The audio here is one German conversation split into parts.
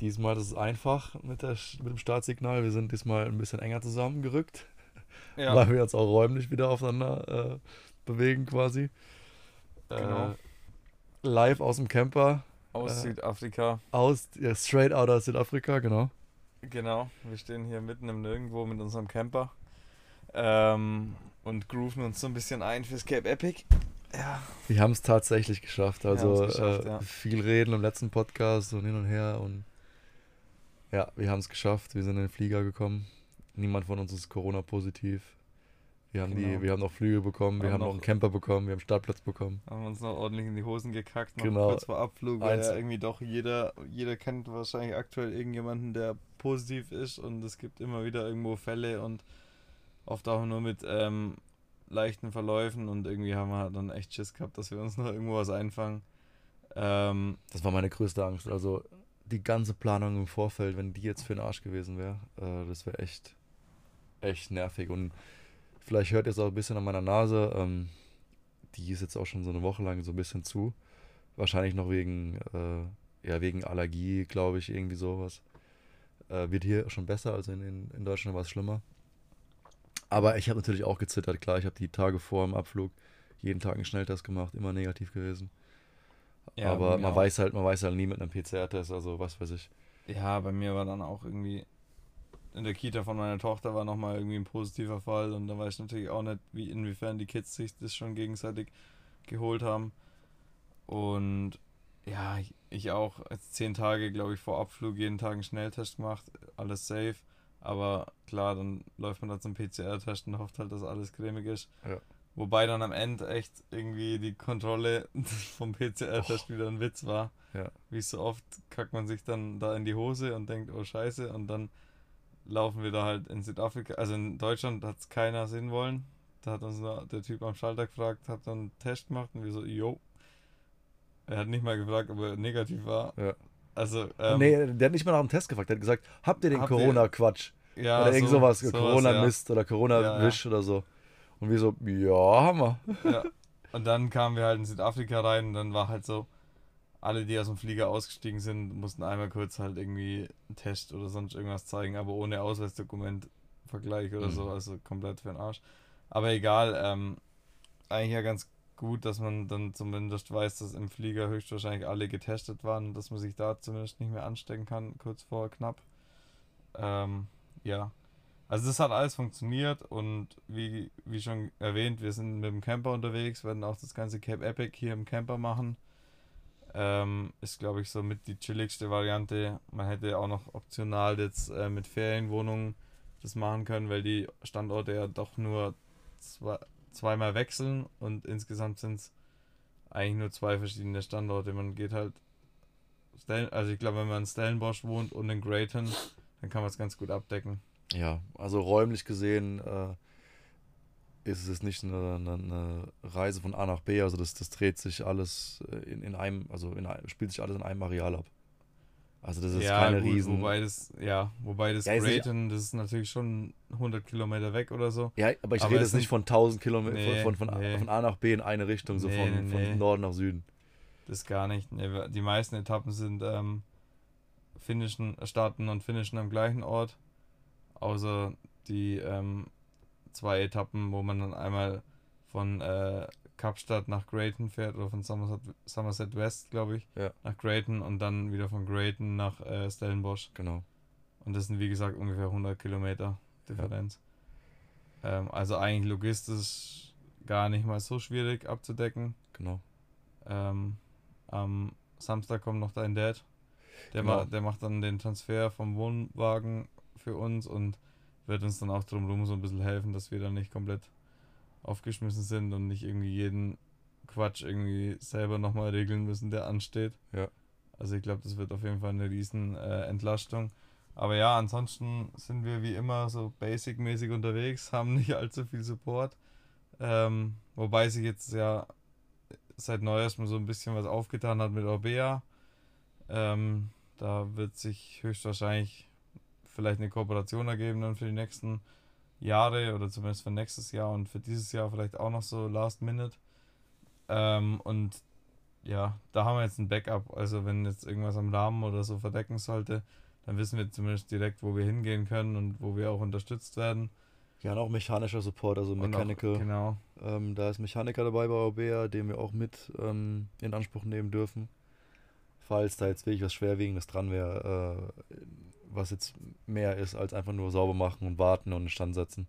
Diesmal ist es einfach mit, der, mit dem Startsignal. Wir sind diesmal ein bisschen enger zusammengerückt, ja. weil wir uns auch räumlich wieder aufeinander äh, bewegen quasi. Genau. Äh, live aus dem Camper. Aus äh, Südafrika. Aus, ja, straight out aus Südafrika, genau. Genau, wir stehen hier mitten im Nirgendwo mit unserem Camper ähm, und grooven uns so ein bisschen ein fürs Cape Epic. Ja. Wir haben es tatsächlich geschafft. Also geschafft, äh, ja. viel reden im letzten Podcast und hin und her und ja, wir haben es geschafft. Wir sind in den Flieger gekommen. Niemand von uns ist Corona-positiv. Wir haben, genau. die, wir haben noch Flüge bekommen, wir haben, noch einen Camper bekommen, wir haben einen Startplatz bekommen. Haben uns noch ordentlich in die Hosen gekackt, noch genau. kurz vor Abflug, weil ja irgendwie doch jeder, jeder kennt wahrscheinlich aktuell irgendjemanden, der positiv ist und es gibt immer wieder irgendwo Fälle und oft auch nur mit ähm, leichten Verläufen und irgendwie haben wir dann echt Schiss gehabt, dass wir uns noch irgendwo was einfangen. Ähm, das war meine größte Angst. Also die ganze Planung im Vorfeld, wenn die jetzt für den Arsch gewesen wäre, äh, das wäre echt, echt nervig. Und vielleicht hört ihr es auch ein bisschen an meiner Nase. Ähm, die ist jetzt auch schon so eine Woche lang so ein bisschen zu. Wahrscheinlich noch wegen, äh, ja, wegen Allergie, glaube ich, irgendwie sowas. Äh, wird hier schon besser, also in, in Deutschland war es schlimmer. Aber ich habe natürlich auch gezittert, klar. Ich habe die Tage vor dem Abflug jeden Tag einen Schnelltest gemacht, immer negativ gewesen. Ja, aber man weiß halt, man weiß halt nie mit einem PCR-Test, also was weiß ich. Ja, bei mir war dann auch irgendwie in der Kita von meiner Tochter war nochmal irgendwie ein positiver Fall und da weiß ich natürlich auch nicht, wie inwiefern die Kids sich das schon gegenseitig geholt haben. Und ja, ich auch zehn Tage, glaube ich, vor Abflug jeden Tag einen Schnelltest gemacht, alles safe. Aber klar, dann läuft man da zum PCR-Test und hofft halt, dass alles cremig ist. Ja. Wobei dann am Ende echt irgendwie die Kontrolle vom PCR-Test oh. wieder ein Witz war. Ja. Wie so oft kackt man sich dann da in die Hose und denkt, oh Scheiße, und dann laufen wir da halt in Südafrika. Also in Deutschland hat es keiner sehen wollen. Da hat uns der Typ am Schalter gefragt, hat dann einen Test gemacht und wir so, yo. Er hat nicht mal gefragt, ob er negativ war. Ja. Also, ähm, nee, der hat nicht mal nach dem Test gefragt. Der hat gesagt, habt ihr den Corona-Quatsch? Ja, oder irgend so, sowas, Corona-Mist ja. oder Corona-Wisch ja, oder so. Und wir so, ja, haben wir. Ja. Und dann kamen wir halt in Südafrika rein und dann war halt so, alle, die aus dem Flieger ausgestiegen sind, mussten einmal kurz halt irgendwie einen Test oder sonst irgendwas zeigen, aber ohne Ausweisdokument Vergleich oder mhm. so, also komplett für den Arsch. Aber egal, ähm, eigentlich ja ganz gut, dass man dann zumindest weiß, dass im Flieger höchstwahrscheinlich alle getestet waren und dass man sich da zumindest nicht mehr anstecken kann, kurz vor knapp. Ähm, ja, also das hat alles funktioniert und wie, wie schon erwähnt, wir sind mit dem Camper unterwegs, werden auch das ganze Cape Epic hier im Camper machen. Ähm, ist, glaube ich, so mit die chilligste Variante. Man hätte auch noch optional jetzt äh, mit Ferienwohnungen das machen können, weil die Standorte ja doch nur zwei, zweimal wechseln und insgesamt sind es eigentlich nur zwei verschiedene Standorte. Man geht halt, also ich glaube, wenn man in Stellenbosch wohnt und in Grayton, dann kann man es ganz gut abdecken. Ja, also räumlich gesehen äh, ist es nicht eine, eine, eine, Reise von A nach B, also das, das dreht sich alles äh, in, in einem, also in, spielt sich alles in einem Areal ab. Also das ist ja, keine gut, Riesen. Wobei das, ja, wobei das ja, Grayton, das ist natürlich schon 100 Kilometer weg oder so. Ja, aber ich aber rede jetzt nicht von 1000 Kilometern, nee, von, von, nee. von, A nach B in eine Richtung, so nee, von, von Norden nach Süden. Das gar nicht. die meisten Etappen sind ähm, finnischen, starten und finnischen am gleichen Ort außer die ähm, zwei Etappen, wo man dann einmal von äh, Kapstadt nach Grayton fährt oder von Somerset, Somerset West, glaube ich, ja. nach Grayton und dann wieder von Grayton nach äh, Stellenbosch. Genau. Und das sind wie gesagt ungefähr 100 Kilometer Differenz. Ja. Ähm, also eigentlich logistisch gar nicht mal so schwierig abzudecken. Genau. Ähm, am Samstag kommt noch dein Dad. Der, genau. ma der macht dann den Transfer vom Wohnwagen für uns und wird uns dann auch drumherum so ein bisschen helfen, dass wir dann nicht komplett aufgeschmissen sind und nicht irgendwie jeden Quatsch irgendwie selber nochmal regeln müssen, der ansteht. Ja. Also ich glaube, das wird auf jeden Fall eine riesen äh, Entlastung. Aber ja, ansonsten sind wir wie immer so basic-mäßig unterwegs, haben nicht allzu viel Support. Ähm, wobei sich jetzt ja seit neuestem so ein bisschen was aufgetan hat mit Orbea. Ähm, da wird sich höchstwahrscheinlich vielleicht eine Kooperation ergeben dann für die nächsten Jahre oder zumindest für nächstes Jahr und für dieses Jahr vielleicht auch noch so Last Minute. Ähm, und ja, da haben wir jetzt ein Backup. Also wenn jetzt irgendwas am Rahmen oder so verdecken sollte, dann wissen wir zumindest direkt, wo wir hingehen können und wo wir auch unterstützt werden. Ja, und auch mechanischer Support, also Mechanical. Auch, genau. Ähm, da ist Mechaniker dabei bei Aubea, den wir auch mit ähm, in Anspruch nehmen dürfen. Falls da jetzt wirklich was Schwerwiegendes dran wäre, äh, was jetzt mehr ist als einfach nur sauber machen und warten und in Stand setzen.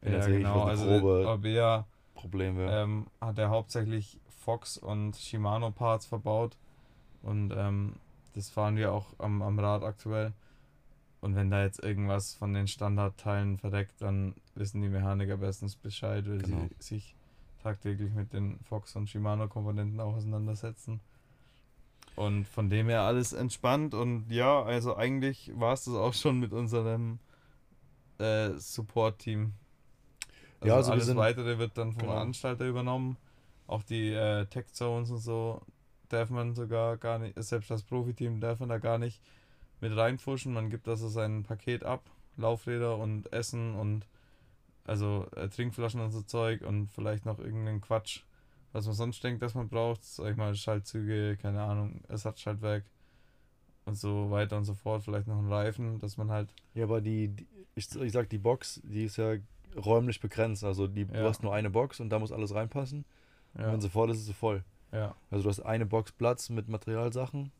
Wenn ja, genau. Also Aubea Problem wäre. Ähm, hat er hauptsächlich Fox und Shimano Parts verbaut und ähm, das fahren wir auch am, am Rad aktuell. Und wenn da jetzt irgendwas von den Standardteilen verdeckt, dann wissen die Mechaniker bestens Bescheid, weil genau. sie sich tagtäglich mit den Fox und Shimano Komponenten auch auseinandersetzen. Und von dem her alles entspannt und ja, also eigentlich war es das auch schon mit unserem äh, Support-Team. Also, ja, also alles weitere wird dann vom genau. Veranstalter übernommen. Auch die äh, Tech Zones und so darf man sogar gar nicht, selbst das Profiteam darf man da gar nicht mit reinfuschen. Man gibt also sein Paket ab, Laufräder und Essen und also äh, Trinkflaschen und so Zeug und vielleicht noch irgendeinen Quatsch, was man sonst denkt, dass man braucht. Sag ich mal, Schaltzüge, keine Ahnung, Ersatzschaltwerk und so weiter und so fort. Vielleicht noch ein Reifen, dass man halt. Ja, aber die, die ich, ich sag, die Box, die ist ja räumlich begrenzt. Also die, ja. du hast nur eine Box und da muss alles reinpassen. Ja. Und wenn sie voll ist, ist sie voll. Ja. Also du hast eine Box Platz mit Materialsachen,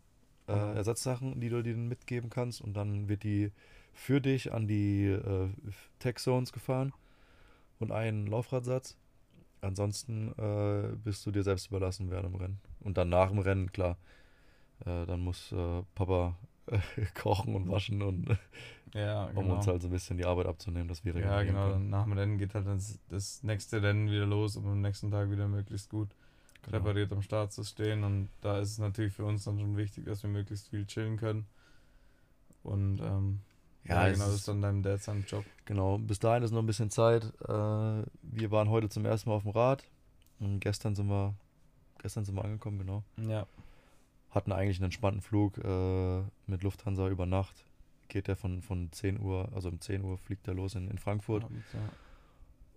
äh, mhm. Ersatzsachen, die du dir mitgeben kannst und dann wird die für dich an die äh, Tech Zones gefahren und einen Laufradsatz. Ansonsten äh, bist du dir selbst überlassen während dem Rennen. Und dann nach dem Rennen, klar, äh, dann muss äh, Papa kochen und waschen und ja, genau. um uns halt so ein bisschen die Arbeit abzunehmen, dass wir Ja, genau. Können. Nach dem Rennen geht halt das, das nächste Rennen wieder los, um am nächsten Tag wieder möglichst gut genau. präpariert am Start zu stehen. Und da ist es natürlich für uns dann schon wichtig, dass wir möglichst viel chillen können. Und ähm, ja, ja genau, das ist dann deinem Dad sein Job. Genau, bis dahin ist noch ein bisschen Zeit. Äh, wir waren heute zum ersten Mal auf dem Rad. Und gestern sind wir, gestern sind wir angekommen, genau. Ja. Hatten eigentlich einen entspannten Flug äh, mit Lufthansa über Nacht. Geht der von, von 10 Uhr, also um 10 Uhr fliegt er los in, in Frankfurt. Abends, ja.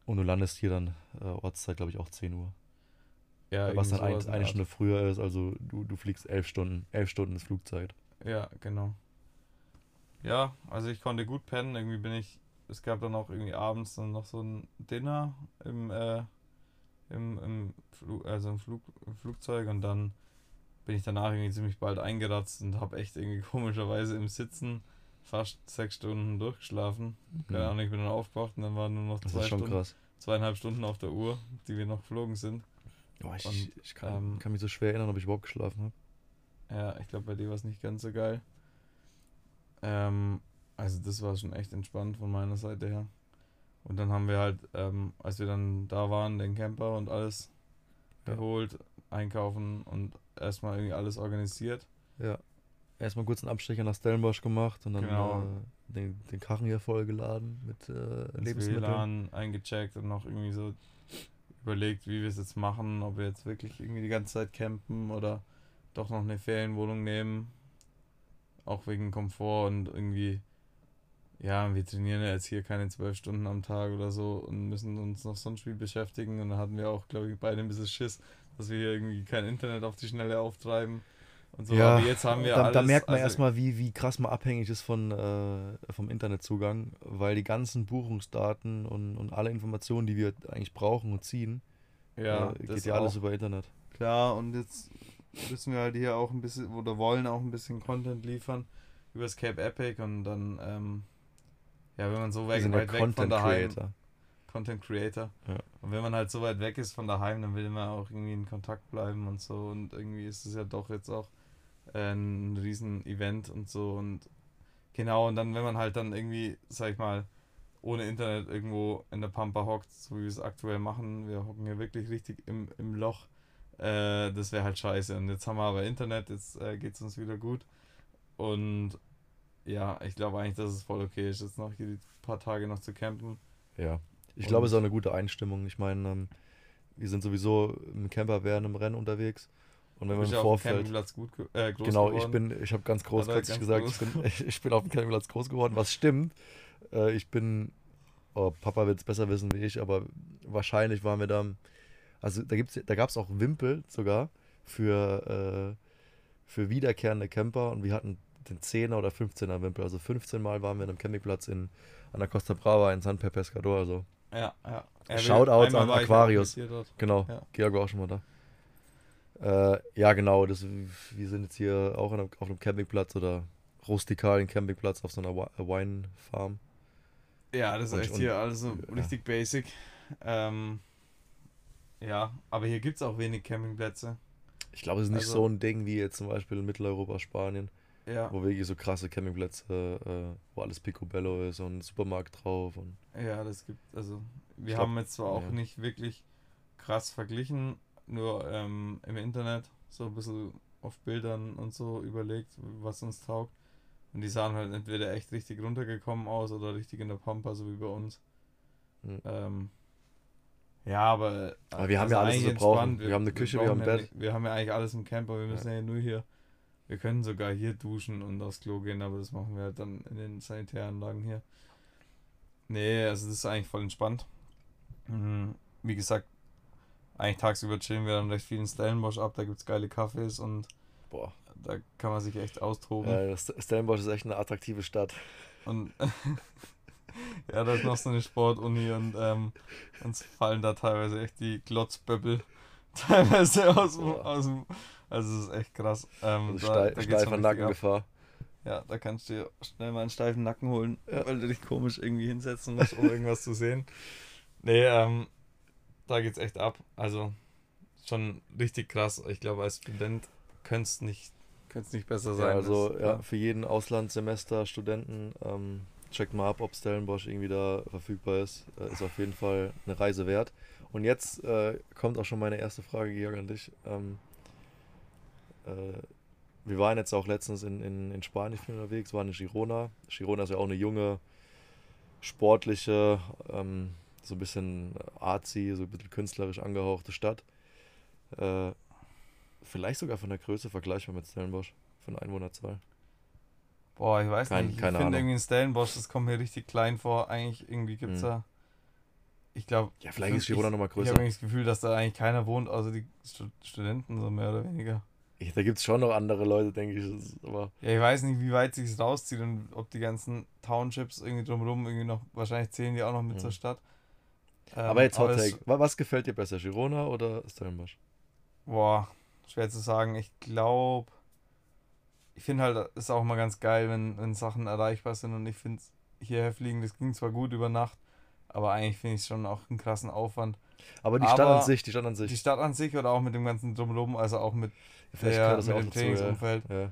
Und du landest hier dann, äh, Ortszeit glaube ich auch 10 Uhr. Ja, was dann ein, eine Stunde früher ist, also du, du fliegst elf Stunden, elf Stunden ist Flugzeit. Ja, genau. Ja, also ich konnte gut pennen, irgendwie bin ich, es gab dann auch irgendwie abends dann noch so ein Dinner im, äh, im, im, Flug, also im, Flug, im Flugzeug und dann bin ich danach irgendwie ziemlich bald eingeratzt und habe echt irgendwie komischerweise im Sitzen fast sechs Stunden durchgeschlafen. Keine mhm. Ahnung, ich bin dann aufgewacht und dann waren nur noch zwei Stunden, zweieinhalb Stunden auf der Uhr, die wir noch geflogen sind. Oh, ich, und, ich kann, ähm, kann, mich so schwer erinnern, ob ich überhaupt geschlafen habe. Ja, ich glaube, bei dir war es nicht ganz so geil. Ähm, also das war schon echt entspannt von meiner Seite her. Und dann haben wir halt, ähm, als wir dann da waren, den Camper und alles ja. geholt, einkaufen und erstmal irgendwie alles organisiert. Ja. Erstmal kurz einen Abstecher nach Stellenbosch gemacht und dann genau. äh, den, den Karren hier vollgeladen mit äh, Lebensmitteln. WLAN eingecheckt und noch irgendwie so überlegt, wie wir es jetzt machen, ob wir jetzt wirklich irgendwie die ganze Zeit campen oder doch noch eine Ferienwohnung nehmen. Auch wegen Komfort und irgendwie, ja, wir trainieren ja jetzt hier keine zwölf Stunden am Tag oder so und müssen uns noch sonst viel beschäftigen. Und dann hatten wir auch, glaube ich, beide ein bisschen Schiss, dass wir hier irgendwie kein Internet auf die Schnelle auftreiben. Und so, ja, aber jetzt haben wir da, alles, da merkt man also erstmal, wie, wie krass man abhängig ist von, äh, vom Internetzugang, weil die ganzen Buchungsdaten und, und alle Informationen, die wir eigentlich brauchen und ziehen, ja, äh, geht ja alles über Internet. Klar, und jetzt müssen wir halt hier auch ein bisschen, oder wollen auch ein bisschen Content liefern über das Cape Epic und dann, ähm, ja, wenn man so weit, weit weg von daheim. Creator. Content Creator. Ja. Und wenn man halt so weit weg ist von daheim, dann will man auch irgendwie in Kontakt bleiben und so. Und irgendwie ist es ja doch jetzt auch ein riesen Event und so und genau und dann wenn man halt dann irgendwie, sag ich mal, ohne Internet irgendwo in der Pampa hockt, so wie wir es aktuell machen, wir hocken hier wirklich richtig im, im Loch, äh, das wäre halt scheiße. Und jetzt haben wir aber Internet, jetzt äh, geht es uns wieder gut. Und ja, ich glaube eigentlich, dass es voll okay ist, jetzt noch hier die paar Tage noch zu campen. Ja, ich glaube, es ist auch eine gute Einstimmung. Ich meine, ähm, wir sind sowieso im Camper während im Rennen unterwegs. Und wenn man im Vorfeld. Gut, äh, genau, geworden. ich bin, ich habe ganz großkotzig gesagt, groß. ich, bin, ich bin auf dem Campingplatz groß geworden, was stimmt. Äh, ich bin oh, Papa wird es besser wissen wie ich, aber wahrscheinlich waren wir da. Also da, gibt's, da gab es auch Wimpel sogar für, äh, für wiederkehrende Camper und wir hatten den 10er oder 15er Wimpel. Also 15 Mal waren wir an einem Campingplatz in, an der Costa Brava in San Per Pescador. Also Ja, ja. Ja, Shoutouts an Aquarius. Genau, Ja. Georg war auch schon mal da. Äh, ja, genau, das, wir sind jetzt hier auch einem, auf einem Campingplatz oder rustikalen Campingplatz auf so einer äh, Wine-Farm. Ja, das ist Und- echt hier alles so ja. richtig basic. Ähm, ja, aber hier gibt es auch wenig Campingplätze. Ich glaube, es ist nicht Also- so ein Ding wie jetzt zum Beispiel in Mitteleuropa, Spanien, Ja, wo wirklich so krasse Campingplätze, äh, wo alles Picobello ist und Supermarkt drauf. Und ja, das gibt, also wir glaub, haben jetzt zwar auch ja. nicht wirklich krass verglichen, nur ähm, im Internet so ein bisschen auf Bildern und so überlegt, was uns taugt. Und die sahen halt entweder echt richtig runtergekommen aus oder richtig in der Pampa, so wie bei uns. Mhm. Ähm, ja, aber, Aber wir haben ja alles, was wir brauchen. entspannt. Wir haben eine Küche, wir haben brauchen ein ja Bett. nicht- wir haben ja eigentlich alles im Camper, wir müssen ja, nur hier. Wir können sogar hier duschen und aufs Klo gehen, aber das machen wir halt dann in den Sanitäranlagen hier. Nee, also das ist eigentlich voll entspannt. Mhm. Wie gesagt, eigentlich tagsüber chillen wir dann recht viel in Stellenbosch ab, da gibt es geile Cafés und boah, da kann man sich echt austoben. das- Stellenbosch ist echt eine attraktive Stadt. Und ja, da ist noch so eine Sportuni und ähm, uns fallen da teilweise echt die Glotzböppel teilweise aus dem, aus dem also es ist echt krass. Ähm, Also da, da geht's steifer. Nackengefahr. Ja, da kannst du dir schnell mal einen steifen Nacken holen, Ja. weil du dich komisch irgendwie hinsetzen musst, um irgendwas zu sehen. Nee, ähm, da geht's echt ab. Also schon richtig krass. Ich glaube, als Student könnte es nicht, nicht besser sein. Ja, also ja, für jeden Auslandssemester Studenten ähm, checkt mal ab, ob Stellenbosch irgendwie da verfügbar ist. Äh, ist auf jeden Fall eine Reise wert. Und jetzt äh, kommt auch schon meine erste Frage, Georg, an dich. Ähm, äh, wir waren jetzt auch letztens in, in, in Spanien unterwegs, waren in Girona. Girona ist ja auch eine junge, sportliche, ähm, so ein bisschen artsy, so ein bisschen künstlerisch angehauchte Stadt. Äh, vielleicht sogar von der Größe vergleichbar mit Stellenbosch, von Einwohnerzahl. Boah, ich weiß Kein- nicht. Ich finde irgendwie in Stellenbosch, das kommt mir richtig klein vor. Eigentlich irgendwie gibt es Hm. da. Ich glaube. Ja, vielleicht ist Girona nochmal Ich größer. habe irgendwie das Gefühl, dass da eigentlich keiner wohnt, außer die Stu Studenten, so mehr oder weniger. Ich, da gibt es schon noch andere Leute, denke ich. Aber Ja, ich weiß nicht, wie weit sich rauszieht und ob die ganzen Townships irgendwie drumherum irgendwie noch, wahrscheinlich zählen die auch noch mit Mhm. zur Stadt. Ähm, Aber jetzt Hot es- Take. Wa- Was gefällt dir besser, Girona oder Stellenbosch? Boah, schwer zu sagen. Ich glaube, ich finde halt, es ist auch mal ganz geil, wenn, wenn Sachen erreichbar sind und ich finde, hierher fliegen, das ging zwar gut über Nacht, aber eigentlich finde ich es schon auch einen krassen Aufwand. Aber die Stadt Aber an sich, die Stadt an sich. Die Stadt an sich oder auch mit dem ganzen Drumherum, also auch mit, der, mit dem Trainingsumfeld. Ja. Ja.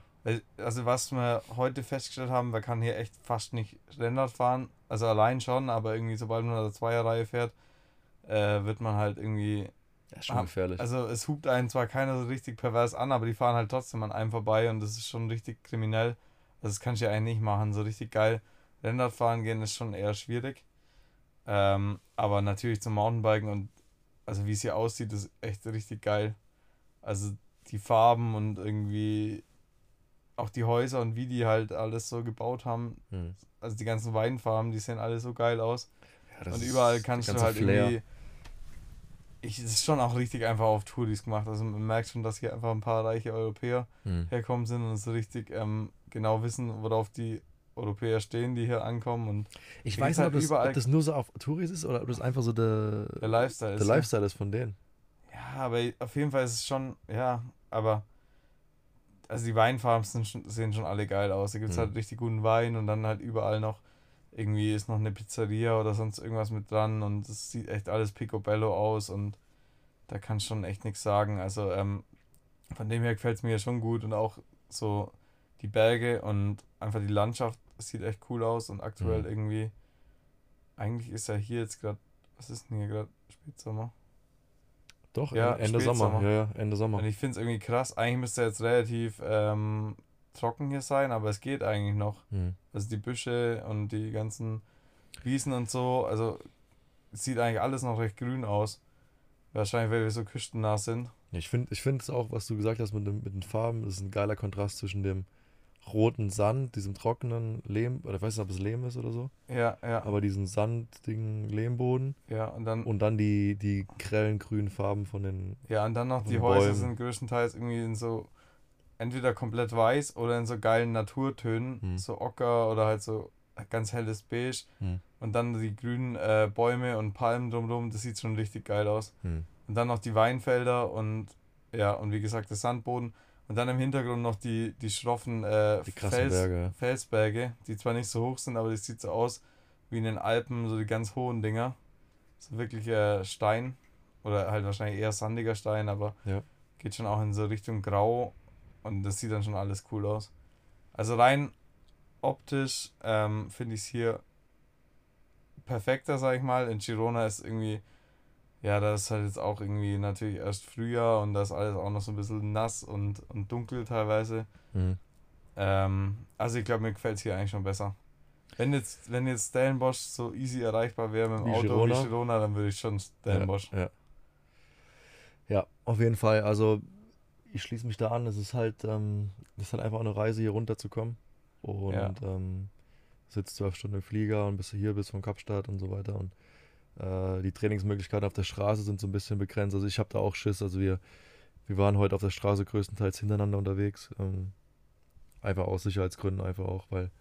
Also was wir heute festgestellt haben, man kann hier echt fast nicht Rennrad fahren. Also allein schon, aber irgendwie sobald man in der Zweierreihe fährt, äh, wird man halt irgendwie Ja, schon Ah, gefährlich. Also es hupt einen zwar keiner so richtig pervers an, aber die fahren halt trotzdem an einem vorbei und das ist schon richtig kriminell. Also das kannst du ja eigentlich nicht machen. So richtig geil Rennrad fahren gehen ist schon eher schwierig. Ähm, aber natürlich zum Mountainbiken und also wie es hier aussieht, ist echt richtig geil. Also die Farben und irgendwie auch die Häuser und wie die halt alles so gebaut haben. Hm. Also die ganzen Weinfarben, die sehen alle so geil aus. Ja, Und überall kannst du halt Flair. irgendwie. Ich, es ist schon auch richtig einfach auf Touris gemacht. Also man merkt schon, dass hier einfach ein paar reiche Europäer Hm. herkommen sind und so richtig ähm, genau wissen, worauf die Europäer stehen, die hier ankommen. Und Ich weiß nicht, halt ob das, ob das nur so auf Touris ist oder ob das einfach so der, der Lifestyle der ist. Lifestyle ist von denen. Ja, aber auf jeden Fall ist es schon, ja, aber. Also die Weinfarben sind sehen schon alle geil aus. Da gibt es Hm. halt richtig guten Wein und dann halt überall noch. Irgendwie ist noch eine Pizzeria oder sonst irgendwas mit dran und es sieht echt alles picobello aus und da kann schon echt nichts sagen. Also ähm, von dem her gefällt es mir ja schon gut und auch so die Berge und einfach die Landschaft sieht echt cool aus und aktuell Mhm. irgendwie, eigentlich ist ja hier jetzt gerade, was ist denn hier gerade, Spätsommer? Doch, Ja, Ende Sommer. Ja, ja, Ende Sommer. Und ich finde es irgendwie krass, eigentlich müsste jetzt relativ ähm, trocken hier sein, aber es geht eigentlich noch. Hm. Also die Büsche und die ganzen Wiesen und so, also sieht eigentlich alles noch recht grün aus. Wahrscheinlich, weil wir so küstennah sind. Ich finde ich find es auch, was du gesagt hast mit, dem, mit den Farben, das ist ein geiler Kontrast zwischen dem roten Sand, diesem trockenen Lehm, oder ich weiß nicht, ob es Lehm ist oder so. Ja, ja. Aber diesen sandigen Lehmboden. Ja, und dann. Und dann die, die grellen grünen Farben von den. Ja, und dann noch die Häuser sind größtenteils irgendwie in so entweder komplett weiß oder in so geilen Naturtönen, Hm. so Ocker oder halt so ganz helles Beige. Hm. Und dann die grünen äh, Bäume und Palmen drumherum, das sieht schon richtig geil aus. Hm. Und dann noch die Weinfelder und ja, und wie gesagt, der Sandboden. Und dann im Hintergrund noch die, die schroffen äh, Die Fels, Berge. Felsberge, die zwar nicht so hoch sind, aber das sieht so aus wie in den Alpen, so die ganz hohen Dinger. So wirklich äh, Stein. Oder halt wahrscheinlich eher sandiger Stein, aber Ja. geht schon auch in so Richtung Grau und das sieht dann schon alles cool aus. Also rein optisch ähm, finde ich es hier perfekter, sag ich mal. In Girona ist irgendwie, ja, da ist halt jetzt auch irgendwie natürlich erst Frühjahr und da ist alles auch noch so ein bisschen nass und, und dunkel teilweise. Hm. Ähm, also ich glaube, mir gefällt es hier eigentlich schon besser. Wenn jetzt, wenn jetzt Stellenbosch so easy erreichbar wäre mit dem Wie Auto Girona? wie Girona, dann würde ich schon Stellenbosch. Ja, ja. ja, auf jeden Fall. Also ich schließe mich da an. Es ist halt, ähm, es ist halt einfach eine Reise, hier runterzukommen. Und Ja. ähm, sitzt zwölf Stunden im Flieger und bis du hier bist von Kapstadt und so weiter. Und äh, die Trainingsmöglichkeiten auf der Straße sind so ein bisschen begrenzt. Also ich habe da auch Schiss. Also wir, wir waren heute auf der Straße größtenteils hintereinander unterwegs. Ähm, einfach aus Sicherheitsgründen, einfach auch, weil,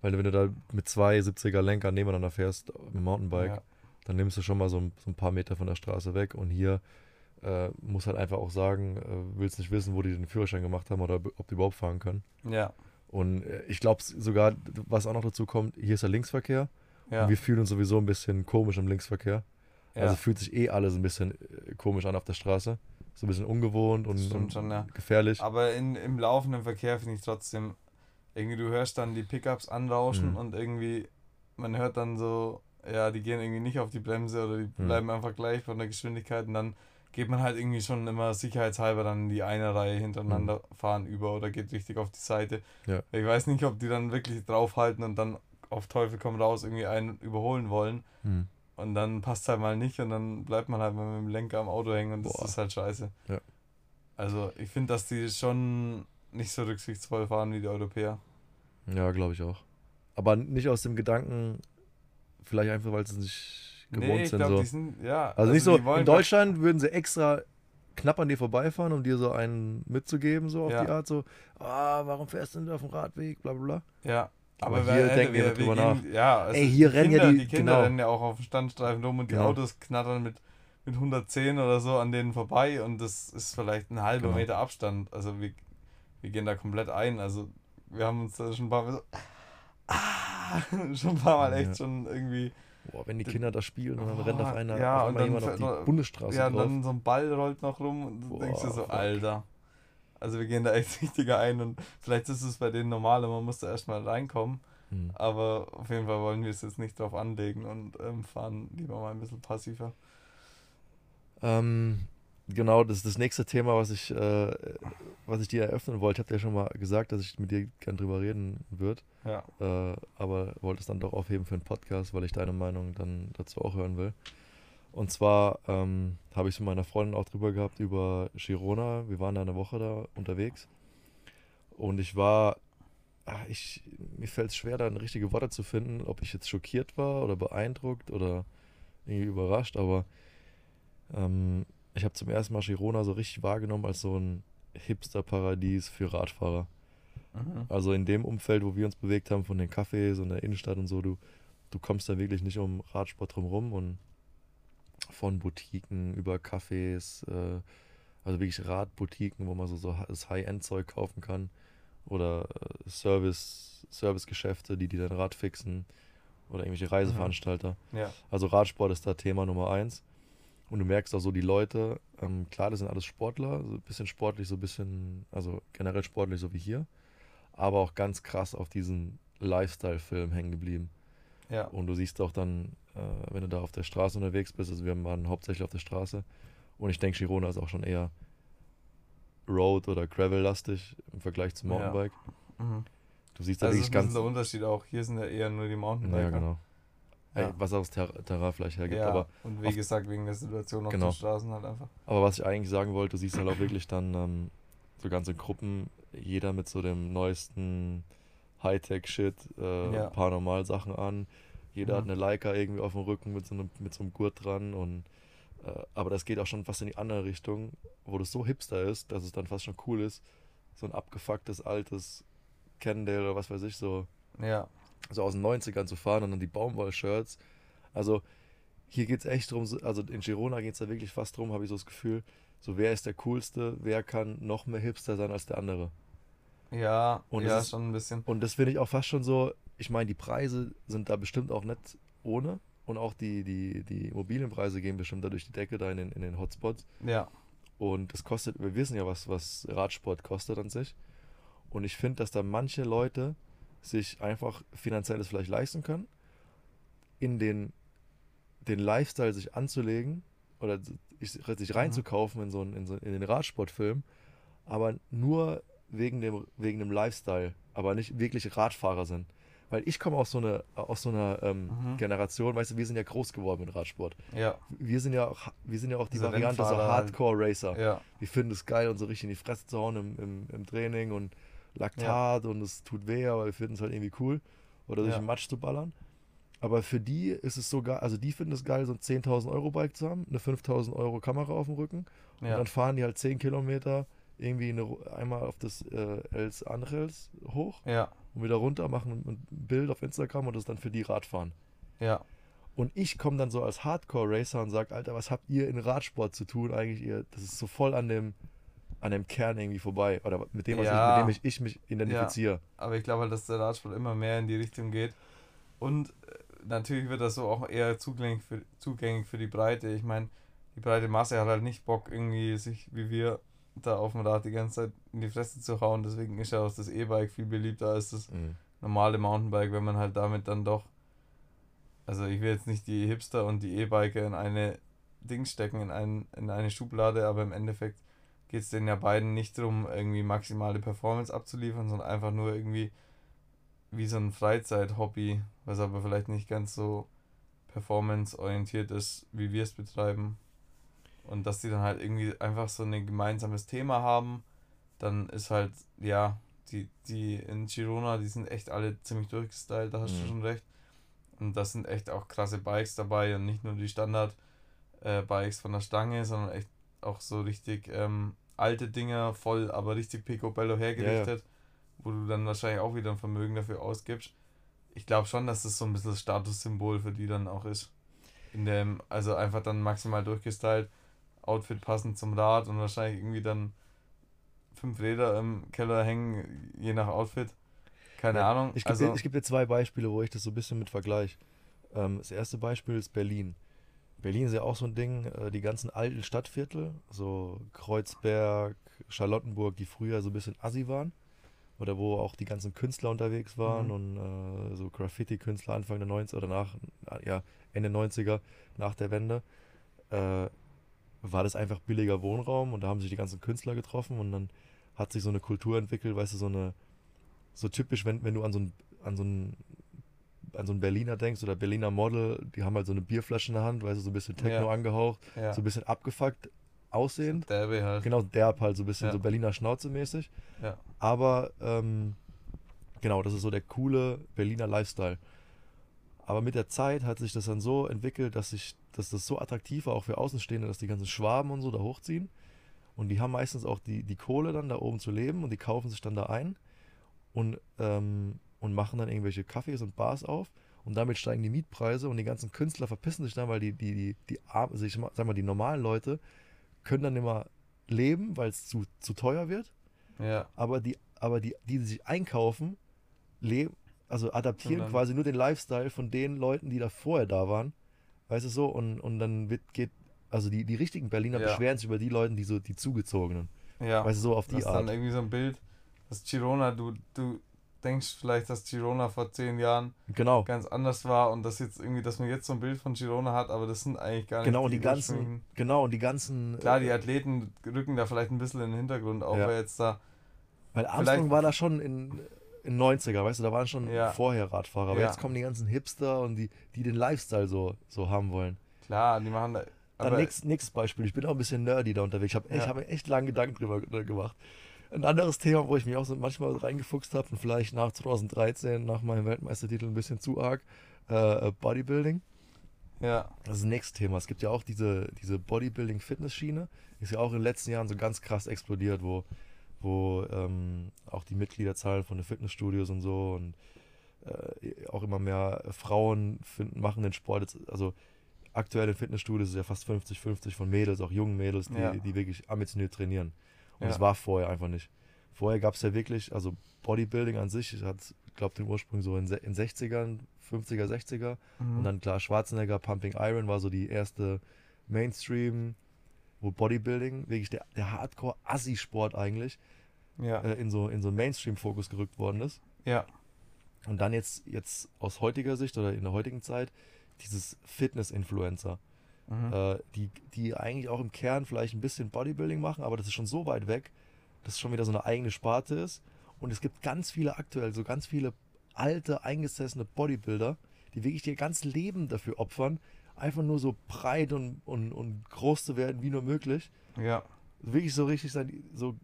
weil wenn du da mit zwei 70er Lenkern nebeneinander fährst mit dem Mountainbike, Ja. dann nimmst du schon mal so ein, so ein paar Meter von der Straße weg und hier äh, muss halt einfach auch sagen, äh, willst nicht wissen, wo die den Führerschein gemacht haben oder ob die überhaupt fahren können. Ja. Und äh, ich glaube sogar, was auch noch dazu kommt, hier ist der Linksverkehr Ja. und wir fühlen uns sowieso ein bisschen komisch im Linksverkehr. ja. Also fühlt sich eh alles ein bisschen äh, komisch an auf der Straße. So ein bisschen ungewohnt und, und schon, ja. gefährlich. Aber in, im laufenden Verkehr finde ich trotzdem, irgendwie du hörst dann die Pickups anrauschen Mhm. und irgendwie, man hört dann so, ja, die gehen irgendwie nicht auf die Bremse oder die Mhm. bleiben einfach gleich von der Geschwindigkeit und dann geht man halt irgendwie schon immer sicherheitshalber dann die eine Reihe hintereinander fahren über oder geht richtig auf die Seite. Mhm. Ja. Ich weiß nicht, ob die dann wirklich draufhalten und dann auf Teufel komm raus irgendwie einen überholen wollen. Hm. Und dann passt halt mal nicht und dann bleibt man halt mal mit dem Lenker am Auto hängen und das Boah. ist halt scheiße. Ja. Also ich finde, dass die schon nicht so rücksichtsvoll fahren wie die Europäer. Ja, glaube ich auch. Aber nicht aus dem Gedanken, vielleicht einfach, weil sie nicht gewohnt ich sind. glaube, so. die sind, ja. Also, nicht so, in Deutschland würden sie extra knapp an dir vorbeifahren, um dir so einen mitzugeben, so auf Ja. die Art, so, ah, warum fährst du denn auf dem Radweg, bla bla bla. Ja. Aber Aber, hier denken wir wir, drüber wir nach. Ja, also Ey, hier die rennen ja Kinder, die- die Kinder genau. rennen ja auch auf dem Standstreifen rum und die Genau. Autos knattern mit, mit 110 oder so an denen vorbei und das ist vielleicht ein halber Genau. Meter Abstand. Also wir, wir gehen da komplett ein. Also wir haben uns da schon ein paar Mal so, ah, schon ein paar Mal echt Ja. schon irgendwie Boah, wenn die Kinder da spielen und dann rennt auf Boah, einer ja, auf und dann jemand auf die Bundesstraße ja, und drauf. dann so ein Ball rollt noch rum und du Boah, denkst dir so, fuck. Alter. Also wir gehen da echt richtiger ein und vielleicht ist es bei denen normal, man muss da erstmal reinkommen. Hm. Aber auf jeden Fall wollen wir es jetzt nicht drauf anlegen und ähm, fahren lieber mal ein bisschen passiver. Ähm, genau, das ist das nächste Thema, was ich, äh, was ich dir eröffnen wollte. Ich habe dir schon mal gesagt, dass ich mit dir gern drüber reden würde. Ja. äh, aber wollte es dann doch aufheben für einen Podcast, weil ich deine Meinung dann dazu auch hören will. Und zwar ähm, habe ich es mit meiner Freundin auch drüber gehabt über Girona. Wir waren da eine Woche da unterwegs und ich war, ah, ich, mir fällt es schwer, da richtige Worte zu finden, ob ich jetzt schockiert war oder beeindruckt oder irgendwie überrascht, aber ähm, ich habe zum ersten Mal Girona so richtig wahrgenommen als so ein Hipster-Paradies für Radfahrer. Mhm. Also in dem Umfeld, wo wir uns bewegt haben, von den Cafés und der Innenstadt und so, du, du kommst da wirklich nicht um Radsport drumherum und von Boutiquen über Cafés, äh, also wirklich Radboutiquen, wo man so, so das High-End-Zeug kaufen kann oder äh, Service, Servicegeschäfte, die die dein Rad fixen oder irgendwelche Reiseveranstalter. Ja. Also Radsport ist da Thema Nummer eins. Und du merkst auch so, die Leute, ähm, klar, das sind alles Sportler, so ein bisschen sportlich, so ein bisschen, also generell sportlich, so wie hier, aber auch ganz krass auf diesen Lifestyle-Film hängen geblieben. Ja. Und du siehst auch dann, äh, wenn du da auf der Straße unterwegs bist, also wir waren hauptsächlich auf der Straße und ich denke, Girona ist auch schon eher Road- oder Gravel-lastig im Vergleich zum Ja. Mountainbike. Mhm. Du siehst da Das ist wirklich ein bisschen ganz. der Unterschied auch. Hier sind ja eher nur die Ja, Mountainbiker. genau. Ey, Ja. was auch das Ter Terrain vielleicht hergibt, Ja, aber und wie gesagt, wegen der Situation auf Genau. den Straßen halt einfach. Aber was ich eigentlich sagen wollte, du siehst halt auch wirklich dann, ähm, so ganze Gruppen, jeder mit so dem neuesten Hightech-Shit, äh, Ja. Paranormal-Sachen an. Jeder hat Mhm. eine Leica irgendwie auf dem Rücken mit so einem, mit so einem Gurt dran und äh, aber das geht auch schon fast in die andere Richtung, wo das so hipster ist, dass es dann fast schon cool ist, so ein abgefucktes altes Cannondale oder was weiß ich, so, Ja. So aus den 90ern zu fahren und dann die Baumwoll-Shirts. Also hier geht es echt drum, so- also in Girona geht es da wirklich fast drum, habe ich so das Gefühl, so wer ist der Coolste, wer kann noch mehr Hipster sein als der andere. Ja, Und ja, ist- schon ein bisschen. Und das finde ich auch fast schon so, ich meine, die Preise sind da bestimmt auch nicht ohne und auch die, die, die Immobilienpreise gehen bestimmt da durch die Decke da in den, in den Hotspots. Ja. Und es kostet, wir wissen ja, was, was Radsport kostet an sich. Und ich finde, dass da manche Leute sich einfach finanzielles vielleicht leisten können, in den, den Lifestyle sich anzulegen oder sich sich reinzukaufen in so einen, in, so, in den Radsportfilm, aber nur wegen dem, wegen dem Lifestyle, aber nicht wirklich Radfahrer sind. Weil ich komme aus so, eine, aus so einer ähm, Mhm. Generation, weißt du, wir sind ja groß geworden mit Radsport. Ja. Wir sind ja auch, wir sind ja auch die Diese Variante so. Hardcore-Racer. Ja. Die finden es geil, uns so richtig in die Fresse zu hauen im, im, im Training und Laktat und es tut weh, aber wir finden es halt irgendwie cool. Oder durch Ja. den Matsch zu ballern. Aber für die ist es so geil, also die finden es geil, so ein 10.000 Euro Bike zu haben, eine 5.000 Euro Kamera auf dem Rücken und Ja. dann fahren die halt 10 Kilometer irgendwie eine, einmal auf das äh, Els Anrels hoch Ja. und wieder runter, machen ein Bild auf Instagram und das ist dann für die Radfahren. Ja. Und ich komme dann so als Hardcore-Racer und sage, Alter, was habt ihr in Radsport zu tun eigentlich? Ihr, das ist so voll an dem, an dem Kern irgendwie vorbei. Oder mit dem, was Ja. ich, mit dem ich, ich mich identifiziere. Aber ich glaube halt, dass der Radsport immer mehr in die Richtung geht. Und äh, natürlich wird das so auch eher zugänglich für, zugänglich für die Breite. Ich meine, die breite Masse hat halt nicht Bock, irgendwie sich wie wir da auf dem Rad die ganze Zeit in die Fresse zu hauen. Deswegen ist ja auch das E-Bike viel beliebter als das Mhm. normale Mountainbike, wenn man halt damit dann doch. Also ich will jetzt nicht die Hipster und die E-Biker in eine Ding stecken, in, ein, in eine Schublade, aber im Endeffekt geht es denen ja beiden nicht darum, irgendwie maximale Performance abzuliefern, sondern einfach nur irgendwie wie so ein Freizeit-Hobby, was aber vielleicht nicht ganz so performance-orientiert ist, wie wir es betreiben. Und dass die dann halt irgendwie einfach so ein gemeinsames Thema haben, dann ist halt, ja, die, die in Girona, die sind echt alle ziemlich durchgestylt, da hast du Mhm. schon recht. Und das sind echt auch krasse Bikes dabei und nicht nur die Standard-Bikes von der Stange, sondern echt auch so richtig ähm, alte Dinger, voll, aber richtig picobello hergerichtet, wo du dann wahrscheinlich auch wieder ein Vermögen dafür ausgibst. Ich glaube schon, dass das so ein bisschen das Statussymbol für die dann auch ist. In dem, also einfach dann maximal durchgestylt, Outfit passend zum Rad und wahrscheinlich irgendwie dann fünf Räder im Keller hängen, je nach Outfit. Keine Ja, Ahnung. Ich gebe also, dir, ich geb dir zwei Beispiele, wo ich das so ein bisschen mit vergleiche. Ähm, das erste Beispiel ist Berlin. Berlin ist ja auch so ein Ding, äh, die ganzen alten Stadtviertel, so Kreuzberg, Charlottenburg, die früher so ein bisschen assi waren. Oder wo auch die ganzen Künstler unterwegs waren Mhm. und äh, so Graffiti-Künstler Anfang der 90er oder nach, ja, Ende 90er, nach der Wende, äh, war das einfach billiger Wohnraum und da haben sich die ganzen Künstler getroffen und dann hat sich so eine Kultur entwickelt, weißt du, so eine, so typisch, wenn, wenn du an so ein, an so ein an so einen Berliner denkst oder Berliner Model, die haben halt so eine Bierflasche in der Hand, weißt du, so ein bisschen Techno Ja. angehaucht, ja, so ein bisschen abgefuckt aussehend. derbe halt. Genau, derb halt, so ein bisschen Ja. so Berliner Schnauze mäßig. Ja. Aber ähm, genau, das ist so der coole Berliner Lifestyle. Aber mit der Zeit hat sich das dann so entwickelt, dass sich, dass das so attraktiv war, auch für Außenstehende, dass die ganzen Schwaben und so da hochziehen. Und die haben meistens auch die, die Kohle dann da oben zu leben und die kaufen sich dann da ein und, ähm, und machen dann irgendwelche Cafés und Bars auf. Und damit steigen die Mietpreise und die ganzen Künstler verpissen sich dann, weil die, die, die, die, also ich sag mal, die normalen Leute können dann immer leben, weil es zu, zu teuer wird Ja, aber die, aber die, die sich einkaufen, leben, also adaptieren quasi nur den Lifestyle von den Leuten, die da vorher da waren. Weißt du so? Und, und dann wird, geht, also die, die richtigen Berliner Ja. beschweren sich über die Leute, die so, die zugezogenen. ja. Weißt du, so auf Das die ist Art. dann irgendwie so ein Bild, dass Girona, du, du denkst vielleicht, dass Girona vor zehn Jahren Genau. ganz anders war und dass jetzt irgendwie, dass man jetzt so ein Bild von Girona hat, aber das sind eigentlich gar nicht Genau, und die ganzen, ursprünglichen- genau, und die ganzen. Klar, die äh, Athleten rücken da vielleicht ein bisschen in den Hintergrund, auch Ja. wer jetzt da. Weil Armstrong war da schon in, in 90er, weißt du, da waren schon Ja. vorher Radfahrer. Aber Ja. jetzt kommen die ganzen Hipster und die, die den Lifestyle so, so haben wollen. Klar, die machen da. Dann Aber nächstes, nächstes Beispiel. Ich bin auch ein bisschen nerdy da unterwegs. Ich habe echt, Ja. hab mir echt lange Gedanken drüber gemacht. Ein anderes Thema, wo ich mich auch so manchmal reingefuchst habe und vielleicht nach 2013, nach meinem Weltmeistertitel ein bisschen zu arg, äh, Bodybuilding. Ja. Das ist das nächste Thema. Es gibt ja auch diese, diese Bodybuilding-Fitness-Schiene. Ist ja auch in den letzten Jahren so ganz krass explodiert, wo, wo ähm, auch die Mitgliederzahlen von den Fitnessstudios und so und äh, auch immer mehr Frauen finden, machen den Sport jetzt, also aktuell in Fitnessstudios ist ja fast 50-50 von Mädels, auch jungen Mädels, die, Ja. die wirklich ambitioniert trainieren. Und Ja. das war vorher einfach nicht. Vorher gab es ja wirklich, also Bodybuilding an sich hat, glaube den Ursprung so in, in 60ern, 50er, 60er. Mhm. Und dann klar, Schwarzenegger, Pumping Iron war so die erste Mainstream, wo Bodybuilding, wirklich der, der Hardcore-Assi-Sport eigentlich, ja. äh, in so, in so einen Mainstream-Fokus gerückt worden ist. ja. Und dann jetzt, jetzt aus heutiger Sicht oder in der heutigen Zeit dieses Fitness-Influencer, Mhm. äh, die, die eigentlich auch im Kern vielleicht ein bisschen Bodybuilding machen, aber das ist schon so weit weg, dass es schon wieder so eine eigene Sparte ist. Und es gibt ganz viele aktuell, so ganz viele alte, eingesessene Bodybuilder, die wirklich ihr ganzes Leben dafür opfern, einfach nur so breit und, und, und groß zu werden wie nur möglich. ja. Wirklich so richtig sein, so,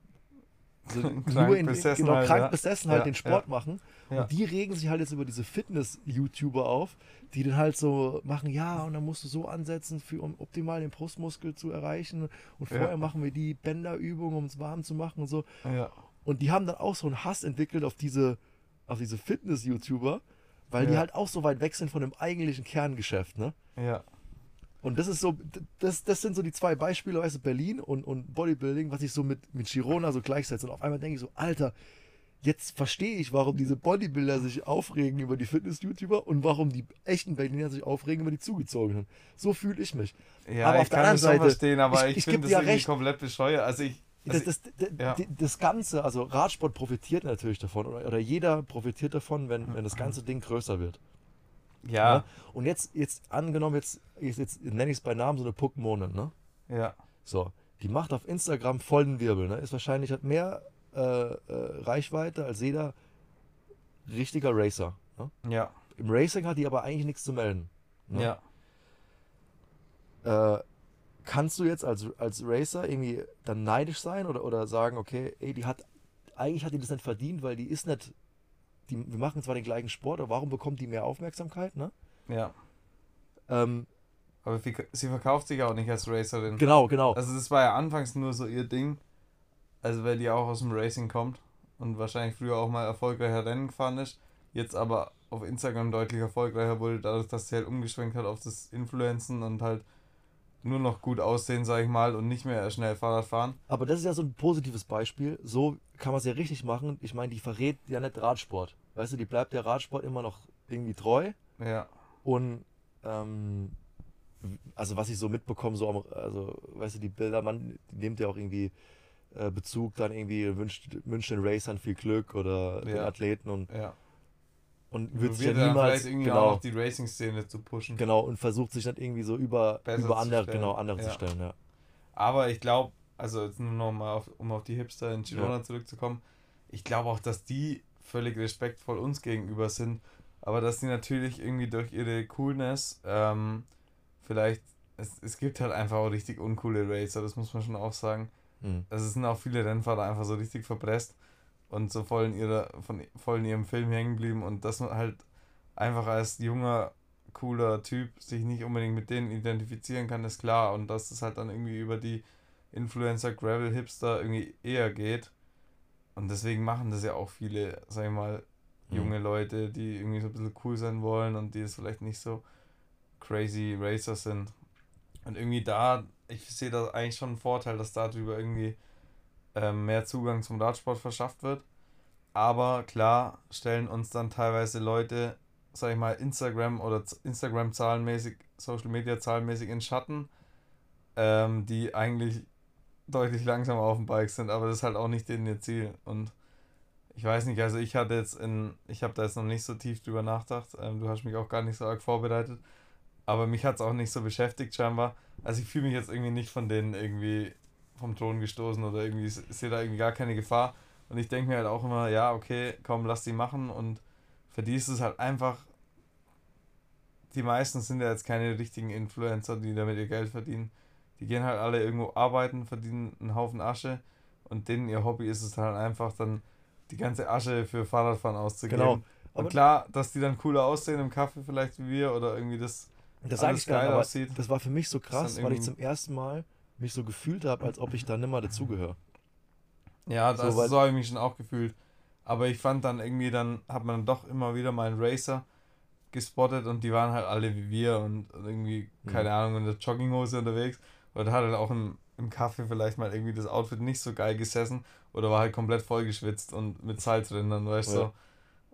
so nur in, besessen genau, halt, krank ja. besessen halt Ja, den Sport ja. machen. Und die regen sich halt jetzt über diese Fitness-YouTuber auf, die dann halt so machen, ja, und dann musst du so ansetzen, für, um optimal den Brustmuskel zu erreichen. Und vorher machen wir die Bänderübung, um es warm zu machen und so. Und die haben dann auch so einen Hass entwickelt auf diese, auf diese Fitness-YouTuber, weil die halt auch so weit weg sind von dem eigentlichen Kerngeschäft, ne? Ja. Und das ist so, das, das sind so die zwei Beispiele, weißt du, Berlin und, und Bodybuilding, was ich so mit, mit Girona so gleichsetze. Und auf einmal denke ich so, Alter, jetzt verstehe ich, warum diese Bodybuilder sich aufregen über die Fitness-YouTuber und warum die echten Berliner sich aufregen über die zugezogenen. So fühle ich mich. Ja, Aber ich auf der kann anderen Seite, verstehen, aber ich- ich, ich finde das ja irgendwie recht. komplett bescheuert. Also ich, also Das, das, das, ja. das Ganze, also Radsport profitiert natürlich davon oder, oder jeder profitiert davon, wenn, wenn das ganze Ding größer wird. Ja, Ne? Und jetzt, jetzt angenommen, jetzt, jetzt, jetzt nenne ich es bei Namen so eine Pokémon, ne? ja, So, die macht auf Instagram voll den Wirbel, ne? Ist wahrscheinlich, hat mehr äh, äh, Reichweite als jeder richtiger Racer. Ne? ja, Im Racing hat die aber eigentlich nichts zu melden. Ne? ja. Äh, kannst du jetzt als, als Racer irgendwie dann neidisch sein oder, oder sagen, okay, ey, die hat, eigentlich hat die das nicht verdient, weil die ist nicht, die, wir machen zwar den gleichen Sport, aber warum bekommt die mehr Aufmerksamkeit, ne? ja. Ähm, Aber sie verkauft sich auch nicht als Racerin. genau, genau. Also das war ja anfangs nur so ihr Ding. Also weil die auch aus dem Racing kommt und wahrscheinlich früher auch mal erfolgreicher Rennen gefahren ist. Jetzt aber auf Instagram deutlich erfolgreicher wurde, dadurch, dass sie halt umgeschwenkt hat auf das Influencen und halt nur noch gut aussehen, sag ich mal, und nicht mehr schnell Fahrrad fahren. Aber das ist ja so ein positives Beispiel. So kann man es ja richtig machen. Ich meine, die verrät ja nicht Radsport. Weißt du, die bleibt der Radsport immer noch irgendwie treu. Ja, Und ähm, also was ich so mitbekomme, so am, also weißt du, die Bilder, man die nimmt ja auch irgendwie äh, Bezug dann irgendwie, wünscht, wünscht den Racern viel Glück oder den Ja. Athleten und, ja. Und wird sich ja dann niemals genau, die Racing-Szene zu pushen. genau und versucht sich nicht irgendwie so über, Besser über zu andere, stellen. genau, andere zu Ja. stellen, ja. Aber ich glaube, also jetzt nur noch mal auf, um auf die Hipster in Girona Ja. zurückzukommen, ich glaube auch, dass die völlig respektvoll uns gegenüber sind, aber dass die natürlich irgendwie durch ihre Coolness ähm, vielleicht, es, es gibt halt einfach auch richtig uncoole Racer, das muss man schon auch sagen. Mhm. Also es sind auch viele Rennfahrer einfach so richtig verpresst und so voll in, ihrer, von, voll in ihrem Film hängen geblieben und dass man halt einfach als junger, cooler Typ sich nicht unbedingt mit denen identifizieren kann, ist klar. Und dass es halt dann irgendwie über die Influencer, Gravel, Hipster irgendwie eher geht. Und deswegen machen das ja auch viele, sag ich mal, Mhm. junge Leute, die irgendwie so ein bisschen cool sein wollen und die es vielleicht nicht so crazy Racer sind. Und irgendwie da, ich sehe da eigentlich schon einen Vorteil, dass darüber irgendwie mehr Zugang zum Radsport verschafft wird. Aber klar stellen uns dann teilweise Leute, sag ich mal, Instagram oder Instagram zahlenmäßig, Social Media zahlenmäßig in Schatten, ähm, die eigentlich deutlich langsamer auf dem Bike sind, aber das ist halt auch nicht denen ihr Ziel. Und ich weiß nicht, also ich hatte jetzt in, ich habe da jetzt noch nicht so tief drüber nachgedacht, ähm, du hast mich auch gar nicht so arg vorbereitet, aber mich hat es auch nicht so beschäftigt scheinbar. Also ich fühle mich jetzt irgendwie nicht von denen irgendwie vom Thron gestoßen oder irgendwie sehe da irgendwie gar keine Gefahr. Und ich denke mir halt auch immer, ja, okay, komm, lass die machen und für die ist es halt einfach, die meisten sind ja jetzt keine richtigen Influencer, die damit ihr Geld verdienen. Die gehen halt alle irgendwo arbeiten, verdienen einen Haufen Asche und denen ihr Hobby ist es halt einfach dann die ganze Asche für Fahrradfahren auszugeben. Genau. Und Aber- klar, dass die dann cooler aussehen im Kaffee vielleicht wie wir oder irgendwie das, Das sage ich gar nicht, geil aber aussieht. das war für mich so krass, weil ich zum ersten Mal mich so gefühlt habe, als ob ich da nimmer dazugehöre. Ja, So, das, weil- so habe ich mich schon auch gefühlt. Aber ich fand dann irgendwie, dann hat man doch immer wieder mal einen Racer gespottet und die waren halt alle wie wir und irgendwie, Mhm. keine Ahnung, in der Jogginghose unterwegs. Oder hat halt auch im, im Kaffee vielleicht mal irgendwie das Outfit nicht so geil gesessen oder war halt komplett vollgeschwitzt und mit Salz drin, dann weißt du. Ja. so.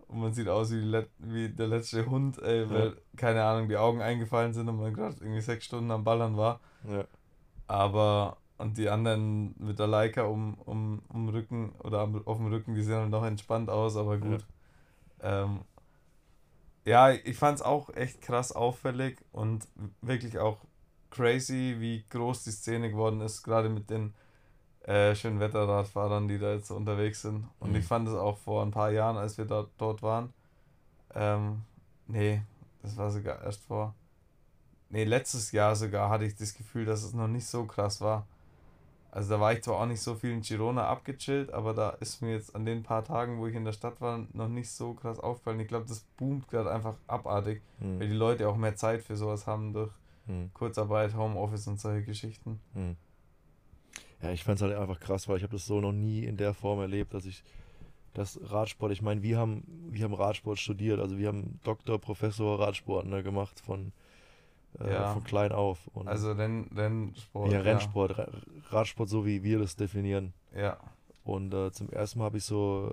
Und man sieht aus wie, Let wie der letzte Hund, ey, weil, Ja. keine Ahnung, die Augen eingefallen sind und man gerade irgendwie sechs Stunden am Ballern war. Ja. Aber, und die anderen mit der Leica um, um, um Rücken oder am, auf dem Rücken, die sehen halt noch entspannt aus, aber gut. Ähm, ja, ich fand es auch echt krass auffällig und wirklich auch crazy, wie groß die Szene geworden ist, gerade mit den äh, schönen Wetterradfahrern, die da jetzt so unterwegs sind. Und Mhm. ich fand es auch vor ein paar Jahren, als wir dort, dort waren. Ähm, nee, das war sogar erst vor. Nee, letztes Jahr sogar hatte ich das Gefühl, dass es noch nicht so krass war. Also da war ich zwar auch nicht so viel in Girona abgechillt, aber da ist mir jetzt an den paar Tagen, wo ich in der Stadt war, noch nicht so krass aufgefallen. Ich glaube, das boomt gerade einfach abartig, weil die. Leute auch mehr Zeit für sowas haben durch Hm. Kurzarbeit, Homeoffice und solche Geschichten. Hm. Ja, ich fand es halt einfach krass, weil ich habe das so noch nie in der Form erlebt, dass ich das Radsport, ich meine, wir haben, wir haben Radsport studiert, also wir haben Doktor, Professor Radsport ne, gemacht von, äh, Ja. von klein auf. Und Also Renn, Rennsport. ja, Rennsport, Ra- Radsport, so wie wir das definieren. Ja. Und äh, zum ersten Mal habe ich so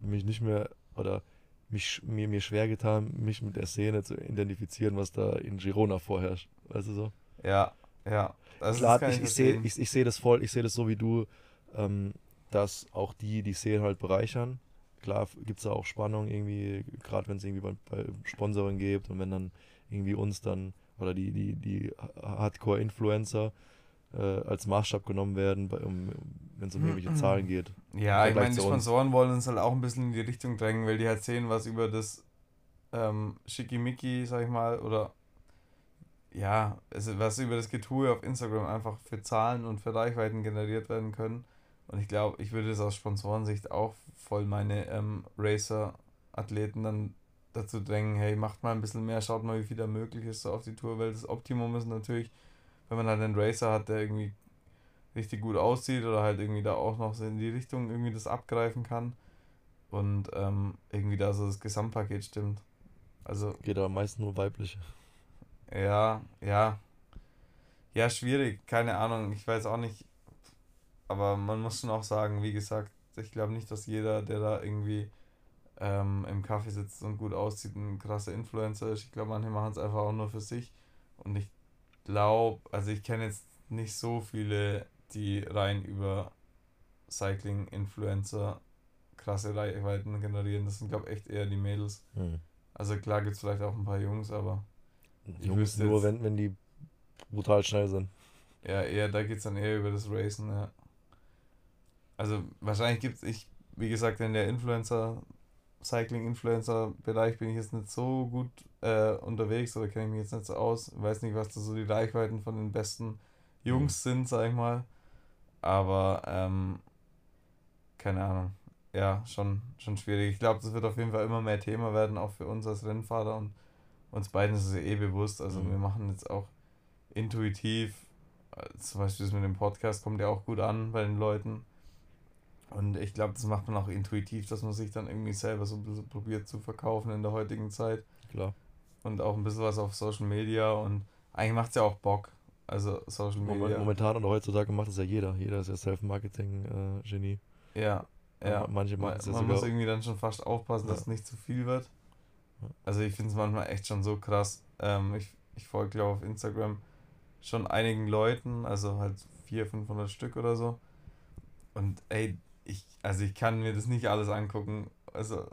mich nicht mehr oder mich, mir, mir schwer getan, mich mit der Szene zu identifizieren, was da in Girona vorherrscht. Weißt du so? Ja, ja. Also Klar, ich, ich sehe ich, ich seh das voll, ich sehe das so wie du, ähm, dass auch die die Szene halt bereichern. Klar gibt es da auch Spannung irgendwie, gerade wenn es irgendwie bei, bei Sponsoring gibt und wenn dann irgendwie uns dann oder die, die, die Hardcore-Influencer äh, als Maßstab genommen werden, um, wenn es um irgendwelche Zahlen geht. Ja, ich meine, die. Sponsoren wollen uns halt auch ein bisschen in die Richtung drängen, weil die halt sehen, was über das ähm, Schickimicki, sag ich mal, oder ja, also was über das Getue auf Instagram einfach für Zahlen und für Reichweiten generiert werden können. Und ich glaube, ich würde das aus Sponsorensicht auch voll meine ähm, Racer-Athleten dann dazu drängen, hey, macht mal ein bisschen mehr, schaut mal, wie viel da möglich ist so auf die Tour, weil das Optimum ist natürlich, wenn man halt einen Racer hat, der irgendwie richtig gut aussieht oder halt irgendwie da auch noch so in die Richtung irgendwie das abgreifen kann und ähm, irgendwie da so das Gesamtpaket stimmt. Also Geht da meist nur weibliche. ja, ja. Ja, schwierig, keine Ahnung, ich weiß auch nicht. Aber man muss schon auch sagen, wie gesagt, ich glaube nicht, dass jeder, der da irgendwie ähm, im Kaffee sitzt und gut aussieht, ein krasser Influencer ist. Ich glaube, manche machen es einfach auch nur für sich. Und ich glaube, also ich kenne jetzt nicht so viele, die rein über Cycling-Influencer krasse Reichweiten generieren. Das sind, glaube ich, echt eher die Mädels. Hm. Also klar gibt es vielleicht auch ein paar Jungs, aber Jungs nur, jetzt- wenn, wenn die brutal schnell sind. Ja, eher, da geht es dann eher über das Racen, ja. Also wahrscheinlich gibt es, ich, wie gesagt, in der Influencer, Cycling-Influencer-Bereich bin ich jetzt nicht so gut äh, unterwegs oder kenne ich mich jetzt nicht so aus. Weiß nicht, was da so die Reichweiten von den besten Jungs sind, sag ich mal. Aber, ähm, keine Ahnung. Ja, schon, schon schwierig. Ich glaube, das wird auf jeden Fall immer mehr Thema werden, auch für uns als Rennfahrer und uns beiden ist es eh bewusst. Also Mhm. wir machen jetzt auch intuitiv, äh, zum Beispiel das mit dem Podcast kommt ja auch gut an bei den Leuten. Und ich glaube, das macht man auch intuitiv, dass man sich dann irgendwie selber so ein bisschen probiert zu verkaufen in der heutigen Zeit. Klar. Und auch ein bisschen was auf Social Media und eigentlich macht es ja auch Bock. Also Social Media. Momentan und heutzutage macht es ja jeder. Jeder ist ja Self-Marketing-Genie. Ja, ja. Ma- manche Man, machen es ja man sogar. muss irgendwie dann schon fast aufpassen, dass Ja. es nicht zu viel wird. Ja. Also ich finde es manchmal echt schon so krass. Ähm, ich ich folge, glaube auf Instagram schon einigen Leuten, also halt 400, 500 Stück oder so. Und ey, ich, also ich kann mir das nicht alles angucken. Also,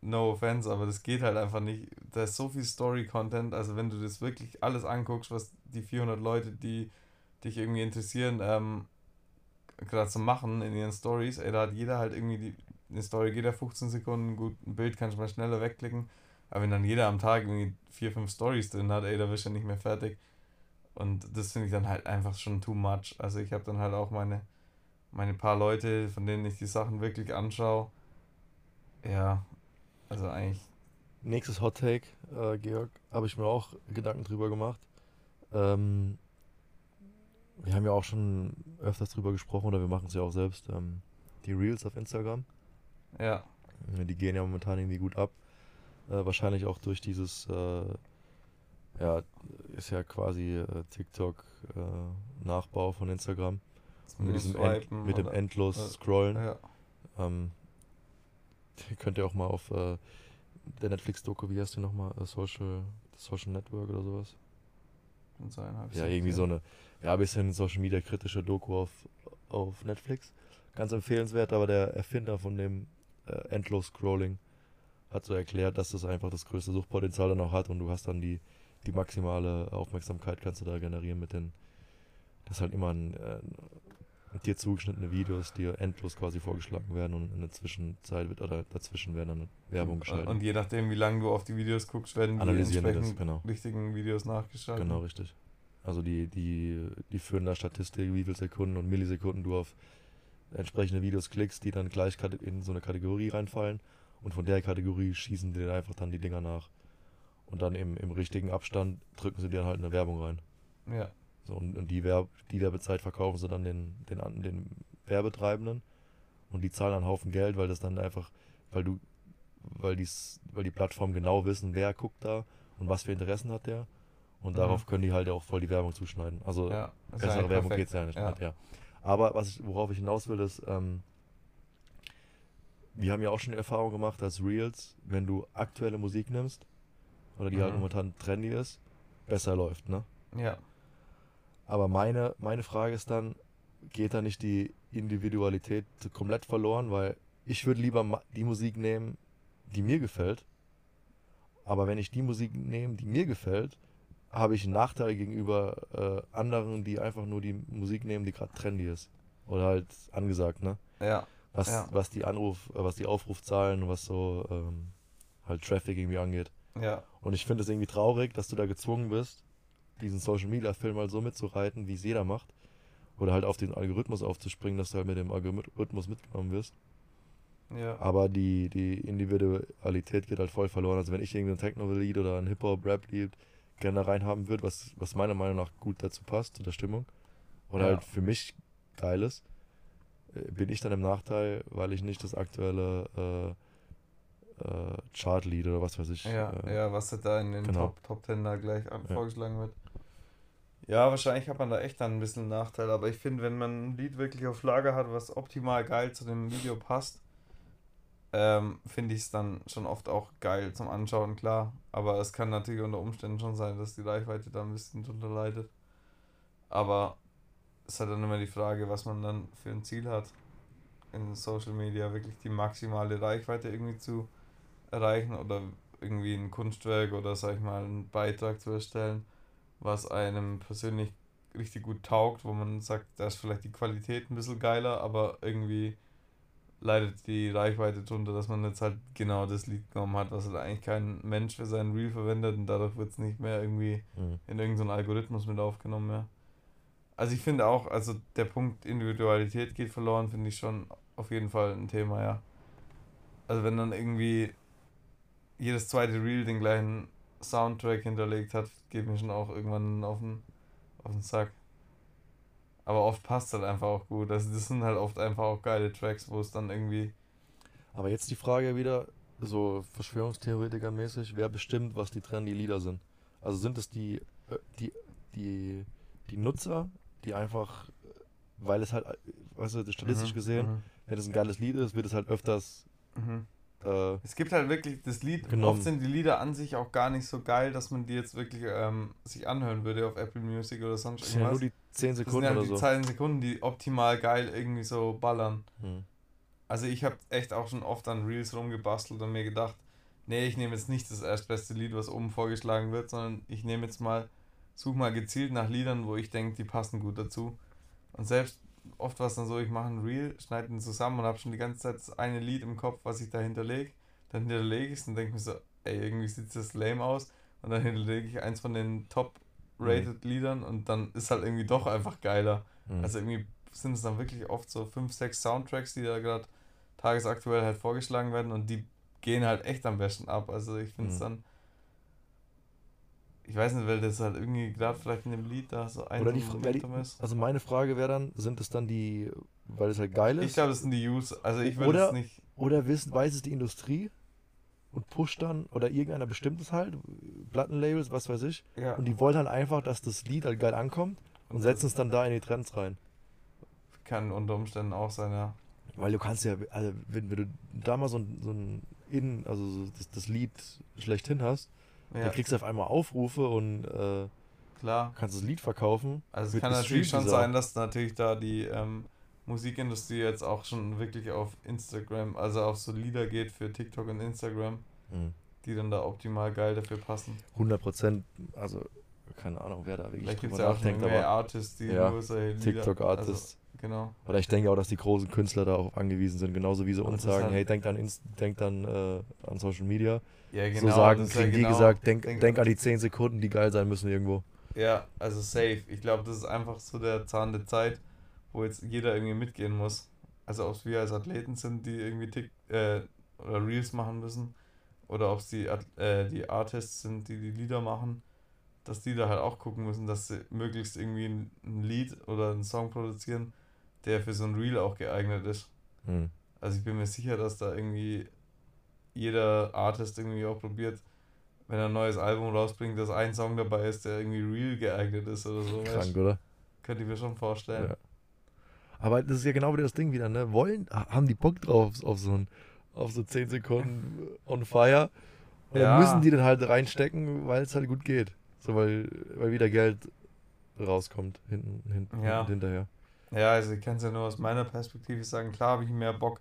no offense, aber das geht halt einfach nicht. Da ist so viel Story-Content, also wenn du das wirklich alles anguckst, was die 400 Leute, die dich irgendwie interessieren, ähm, gerade so machen in ihren Stories, ey, da hat jeder halt irgendwie die, eine Story, ja 15 Sekunden, gut, ein Bild kannst du mal schneller wegklicken, aber wenn dann jeder am Tag irgendwie vier, fünf Stories drin hat, ey, da wirst du ja nicht mehr fertig. Und das finde ich dann halt einfach schon too much. Also ich habe dann halt auch meine meine paar Leute, von denen ich die Sachen wirklich anschaue. Ja, also eigentlich. Nächstes Hot Take, äh, Georg, habe ich mir auch Gedanken drüber gemacht. Ähm, wir haben ja auch schon öfters drüber gesprochen oder wir machen es ja auch selbst. Ähm, die Reels auf Instagram. Ja. Die gehen ja momentan irgendwie gut ab. Äh, wahrscheinlich auch durch dieses, äh, ja, ist ja quasi äh, TikTok äh, Nachbau von Instagram. Mit, diesem End, mit dem endlos Scrollen. Ja. Ähm, könnt ihr auch mal auf äh, der Netflix-Doku, wie heißt die nochmal? Äh, Social, Social Network oder sowas? Kann sein, Ja, irgendwie so eine, ja, ein bisschen Social Media kritische Doku auf, auf Netflix. Ganz empfehlenswert, aber der Erfinder von dem äh, Endlos Scrolling hat so erklärt, dass das einfach das größte Suchtpotenzial dann auch hat und du hast dann die, die maximale Aufmerksamkeit kannst du da generieren mit den, das halt immer ein, äh, dir zugeschnittene Videos, die endlos quasi vorgeschlagen werden und in der Zwischenzeit wird oder dazwischen werden dann Werbung geschaltet. Und je nachdem, wie lange du auf die Videos guckst, werden die entsprechend genau. richtigen Videos nachgeschaltet. Genau, richtig. Also die, die, die führen da Statistik, wie viele Sekunden und Millisekunden du auf entsprechende Videos klickst, die dann gleich in so eine Kategorie reinfallen und von der Kategorie schießen die dann einfach dann die Dinger nach. Und dann im, im richtigen Abstand drücken sie dir halt eine Werbung rein. Ja. So, und, und die, Werb die Werbezeit verkaufen sie dann den, den, den Werbetreibenden und die zahlen einen Haufen Geld, weil das dann einfach, weil du, weil dies, weil die Plattformen genau wissen, wer guckt da und was für Interessen hat der. Und mhm. darauf können die halt auch voll die Werbung zuschneiden. Also ja, bessere Werbung geht es ja nicht. Ja. Halt, ja. Aber was ich, worauf ich hinaus will, ist, ähm, wir haben ja auch schon die Erfahrung gemacht, dass Reels, wenn du aktuelle Musik nimmst, oder die halt mhm. halt momentan trendy ist, besser läuft, ne? Ja. Aber meine, meine Frage ist dann, geht da nicht die Individualität komplett verloren? Weil ich würde lieber die Musik nehmen, die mir gefällt. Aber wenn ich die Musik nehme, die mir gefällt, habe ich einen Nachteil gegenüber äh, anderen, die einfach nur die Musik nehmen, die gerade trendy ist. Oder halt angesagt, ne? Ja. Was, ja. was die Anruf, äh, was die Aufrufzahlen, was so ähm, halt Traffic irgendwie angeht. Ja. Und ich finde es irgendwie traurig, dass du da gezwungen bist, diesen Social Media Film mal so mitzureiten, wie es jeder macht. Oder halt auf den Algorithmus aufzuspringen, dass du halt mit dem Algorithmus mitgenommen wirst. Ja. Aber die, die Individualität geht halt voll verloren. Also wenn ich irgendwie ein Techno-Lied oder ein Hip-Hop-Rap-Lied gerne reinhaben würde, was, was meiner Meinung nach gut dazu passt, zu der Stimmung, oder ja. halt für mich geil ist, äh, bin ich dann im Nachteil, weil ich nicht das aktuelle äh, äh, Chart-Lied oder was weiß ich. Ja, äh, ja was da in den genau. Top, Top Ten da gleich ja. vorgeschlagen wird. Ja, wahrscheinlich hat man da echt dann ein bisschen einen Nachteil, aber ich finde, wenn man ein Lied wirklich auf Lager hat, was optimal geil zu dem Video passt, ähm, finde ich es dann schon oft auch geil zum Anschauen, klar. Aber es kann natürlich unter Umständen schon sein, dass die Reichweite da ein bisschen drunter leidet. Aber es hat dann immer die Frage, was man dann für ein Ziel hat in Social Media, wirklich die maximale Reichweite irgendwie zu erreichen oder irgendwie ein Kunstwerk oder sag ich mal einen Beitrag zu erstellen was einem persönlich richtig gut taugt, wo man sagt, da ist vielleicht die Qualität ein bisschen geiler, aber irgendwie leidet die Reichweite drunter, dass man jetzt halt genau das Lied genommen hat, was halt eigentlich kein Mensch für seinen Reel verwendet und dadurch wird es nicht mehr irgendwie mhm. in irgendeinen Algorithmus mit aufgenommen mehr. Also ich finde auch, also der Punkt Individualität geht verloren, finde ich schon auf jeden Fall ein Thema, ja. Also wenn dann irgendwie jedes zweite Reel den gleichen Soundtrack hinterlegt hat, geht mir schon auch irgendwann auf den, auf den Sack. Aber oft passt halt einfach auch gut. Also das sind halt oft einfach auch geile Tracks, wo es dann irgendwie. Aber jetzt die Frage wieder, so Verschwörungstheoretiker-mäßig, wer bestimmt, was die trendy Lieder sind? Also sind es die, äh, die, die, die Nutzer, die einfach, weil es halt, weißt du, statistisch mhm, gesehen, mhm. wenn es ein geiles Lied ist, wird es halt öfters mhm. Äh, es gibt halt wirklich das Lied, genommen. oft sind die Lieder an sich auch gar nicht so geil, dass man die jetzt wirklich ähm, sich anhören würde auf Apple Music oder sonst irgendwas. Ja nur die 10 Sekunden das sind ja oder die so. 10 Sekunden, die optimal geil irgendwie so ballern. Hm. Also ich habe echt auch schon oft an Reels rumgebastelt und mir gedacht, nee, ich nehme jetzt nicht das erstbeste Lied, was oben vorgeschlagen wird, sondern ich nehme jetzt mal, suche mal gezielt nach Liedern, wo ich denke, die passen gut dazu. Und selbst oft war es dann so, ich mache ein Reel, schneide ihn zusammen und habe schon die ganze Zeit das eine Lied im Kopf, was ich da hinterlege. Dann hinterlege ich es und denke mir so, ey, irgendwie sieht das lame aus. Und dann hinterlege ich eins von den top-rated mhm. Liedern und dann ist halt irgendwie doch einfach geiler. Mhm. Also irgendwie sind es dann wirklich oft so fünf, sechs Soundtracks, die da gerade tagesaktuell halt vorgeschlagen werden und die gehen halt echt am besten ab. Also ich finde es mhm. dann. Ich weiß nicht, weil das halt irgendwie gerade vielleicht in dem Lied da so ein Oder die, Momentum ist. Also meine Frage wäre dann, sind es dann die, weil es halt geil ist? Ich glaube, das sind die Use. Also ich würde es nicht. Oder wissen, weiß es die Industrie und pusht dann, oder irgendeiner bestimmtes halt, Plattenlabels, was weiß ich. Ja. Und die wollen halt einfach, dass das Lied halt geil ankommt und setzen es dann da in die Trends rein. Kann unter Umständen auch sein, ja. Weil du kannst ja, also wenn, wenn du da mal so ein, so ein in, also so das, das Lied schlechthin hast, ja. dann kriegst du auf einmal Aufrufe und äh, Klar. kannst das Lied verkaufen. Also es kann natürlich schon sein, dass natürlich da die ähm, Musikindustrie jetzt auch schon wirklich auf Instagram, also auf so Lieder geht für TikTok und Instagram, mhm. die dann da optimal geil dafür passen. 100 Prozent, also keine Ahnung, wer da wirklich Vielleicht gibt es ja auch mehr Artists, die ja, nur solche TikTok-Artists. Also, Genau. Oder ich denke auch, dass die großen Künstler darauf angewiesen sind, genauso wie sie uns sagen, halt hey, denkt an, Inst denkt an, äh, an Social Media. Ja, genau. So sagen, kriegen ja genau, die gesagt, denk, denk, denk an die 10 Sekunden, die geil sein müssen irgendwo. Ja, also safe. Ich glaube, das ist einfach so der Zahn der Zeit, wo jetzt jeder irgendwie mitgehen muss. Also ob es wir als Athleten sind, die irgendwie Tick, äh, oder Reels machen müssen, oder ob es die, äh, die Artists sind, die die Lieder machen, dass die da halt auch gucken müssen, dass sie möglichst irgendwie ein Lied oder einen Song produzieren, der für so ein Reel auch geeignet ist. Mhm. Also ich bin mir sicher, dass da irgendwie jeder Artist irgendwie auch probiert, wenn er ein neues Album rausbringt, dass ein Song dabei ist, der irgendwie real geeignet ist oder so. Krank, weißt? oder? Könnte ich mir schon vorstellen. Ja. Aber das ist ja genau wieder das Ding wieder, ne? Wollen, haben die Bock drauf auf so ein, auf so 10 Sekunden on fire? Und ja. dann müssen die dann halt reinstecken, weil es halt gut geht. So, weil, weil wieder Geld rauskommt hinten, hinten ja. hinterher. Ja, also ich kann es ja nur aus meiner Perspektive sagen, klar habe ich mehr Bock,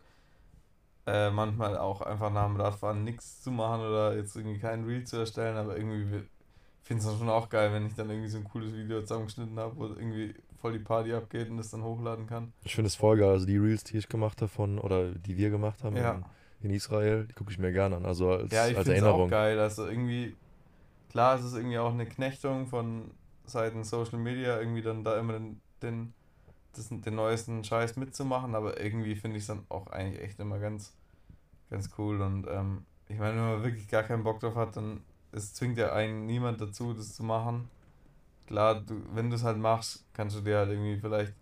äh, manchmal auch einfach nach dem Radfahren nichts zu machen oder jetzt irgendwie kein Reel zu erstellen, aber irgendwie finde es dann schon auch geil, wenn ich dann irgendwie so ein cooles Video zusammengeschnitten habe, wo irgendwie voll die Party abgeht und das dann hochladen kann. Ich finde es voll geil, also die Reels, die ich gemacht habe von, oder die wir gemacht haben ja. in, in, Israel, die gucke ich mir gerne an, also als, ja, ich als Erinnerung. auch geil, also irgendwie, klar, es ist irgendwie auch eine Knechtung von Seiten Social Media, irgendwie dann da immer den, den das, den neuesten Scheiß mitzumachen, aber irgendwie finde ich es dann auch eigentlich echt immer ganz, ganz cool. Und ähm, ich meine, wenn man wirklich gar keinen Bock drauf hat, dann es zwingt ja einen niemand dazu, das zu machen. Klar, du, wenn du es halt machst, kannst du dir halt irgendwie vielleicht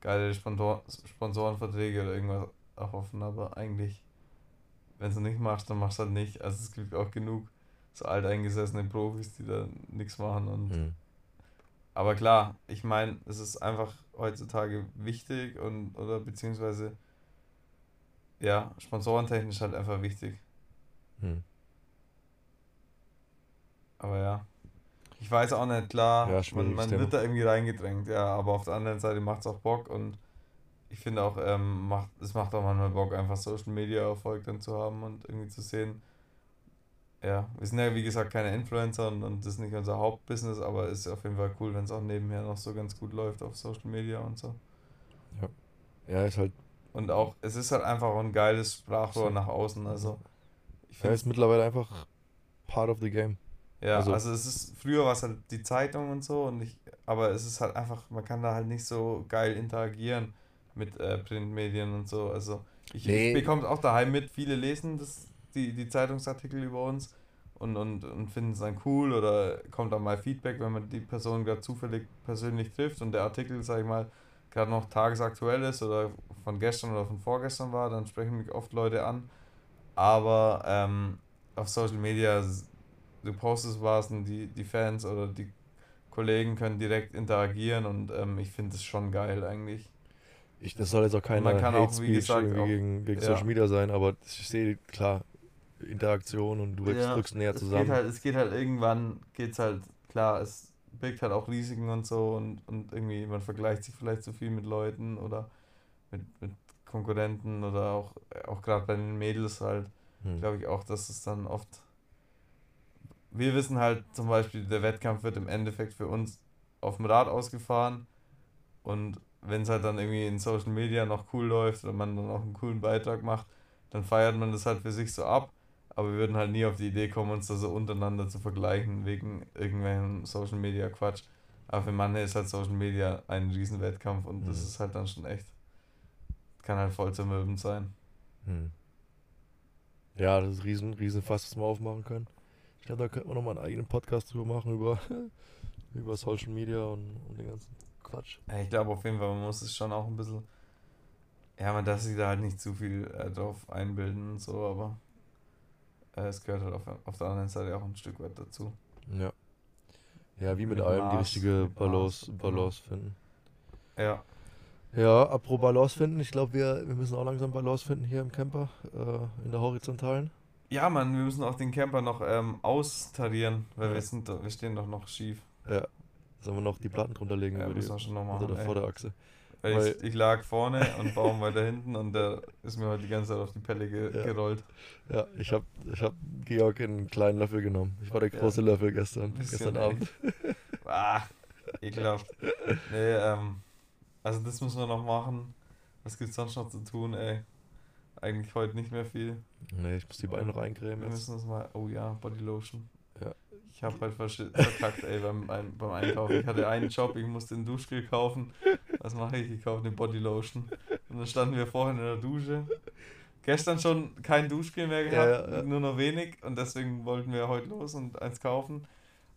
geile Sponsor Sponsorenverträge oder irgendwas erhoffen, aber eigentlich, wenn du es nicht machst, dann machst du halt nicht. Also es gibt auch genug so alteingesessene Profis, die da nichts machen und mhm. Aber klar, ich meine, es ist einfach heutzutage wichtig und oder beziehungsweise ja, sponsorentechnisch halt einfach wichtig. Hm. Aber ja. Ich weiß auch nicht, klar, ja, man, man wird da irgendwie reingedrängt, ja, aber auf der anderen Seite macht es auch Bock und ich finde auch, ähm, macht, es macht auch manchmal Bock, einfach Social Media Erfolg dann zu haben und irgendwie zu sehen, ja, wir sind ja wie gesagt keine Influencer und, und das ist nicht unser Hauptbusiness, aber es ist auf jeden Fall cool, wenn es auch nebenher noch so ganz gut läuft auf Social Media und so. Ja. Ja, ist halt. Und auch, es ist halt einfach ein geiles Sprachrohr nach außen. Also ich finde. Ja, ist mittlerweile einfach part of the game. Ja, also, also es ist, früher war es halt die Zeitung und so und ich, aber es ist halt einfach, man kann da halt nicht so geil interagieren mit äh, Printmedien und so. Also ich, nee. ich bekomme es auch daheim mit, viele lesen das die, die Zeitungsartikel über uns und, und, und finden es dann cool oder kommt dann mal Feedback, wenn man die Person gerade zufällig persönlich trifft und der Artikel, sag ich mal, gerade noch tagesaktuell ist oder von gestern oder von vorgestern war, dann sprechen mich oft Leute an. Aber ähm, auf Social Media, du postest was und die, die Fans oder die Kollegen können direkt interagieren und ähm, ich finde es schon geil eigentlich. Ich, das soll jetzt auch keine Hate Speech gegen, gegen ja. Social Media sein, aber ich sehe, klar, Interaktion und du ja, rückst näher zusammen. Geht halt, es geht halt irgendwann, geht's halt, klar, es birgt halt auch Risiken und so und, und irgendwie, man vergleicht sich vielleicht zu viel mit Leuten oder mit, mit Konkurrenten oder auch, auch gerade bei den Mädels halt, hm. glaube ich auch, dass es dann oft. Wir wissen halt zum Beispiel, der Wettkampf wird im Endeffekt für uns auf dem Rad ausgefahren und wenn es halt dann irgendwie in Social Media noch cool läuft oder man dann auch einen coolen Beitrag macht, dann feiert man das halt für sich so ab aber wir würden halt nie auf die Idee kommen, uns da so untereinander zu vergleichen wegen irgendwelchen Social Media Quatsch. Aber für Mann ist halt Social Media ein Riesenwettkampf und das Mhm. ist halt dann schon echt. Kann halt voll zermürbend sein. Hm. Ja, das ist ein riesen, riesen Fass, was wir aufmachen können. Ich glaube, da könnten wir nochmal einen eigenen Podcast drüber machen, über, über Social Media und, und den ganzen Quatsch. Ich glaube auf jeden Fall, man muss es schon auch ein bisschen. Ja, man darf sich da halt nicht zu viel äh, drauf einbilden und so, aber es gehört halt auf, auf der anderen Seite auch ein Stück weit dazu. Ja. Ja, wie mit, Mit allem die Maß, richtige Balance, Maß, Balance finden. Ja, Ja, apropos Balance finden, ich glaube, wir, wir müssen auch langsam Balance finden hier im Camper, äh, in der horizontalen. ja, Mann, wir müssen auch den Camper noch ähm, austarieren, weil Ja. wir sind, wir stehen doch noch schief. Sollen wir noch die Platten drunter legen Ja, über die, wir schon noch unter machen. der ey. Vorderachse. Weil ich, ich lag vorne und Baum weiter hinten und der ist mir heute die ganze Zeit auf die Pelle ge Ja. gerollt. Ja, ich habe ich hab Georg in einen kleinen Löffel genommen. Ich war der Ja. große Löffel gestern, gestern. Abend. Ah, ekelhaft. Nee, ähm, also das müssen wir noch machen. Was gibt's sonst noch zu tun, ey? Eigentlich heute nicht mehr viel. Nee, ich muss die Beine noch eincremen Wir jetzt. müssen uns mal. Oh ja, Bodylotion. Ja. Ich habe halt verkackt, ey, beim, beim Einkaufen. Ich hatte einen Job, ich musste ein Duschgel kaufen. Was mache ich? Ich kaufe eine Bodylotion. Und dann standen wir vorhin in der Dusche. Gestern schon kein Duschgel mehr gehabt, Ja, ja, nur noch wenig. Und deswegen wollten wir heute los und eins kaufen.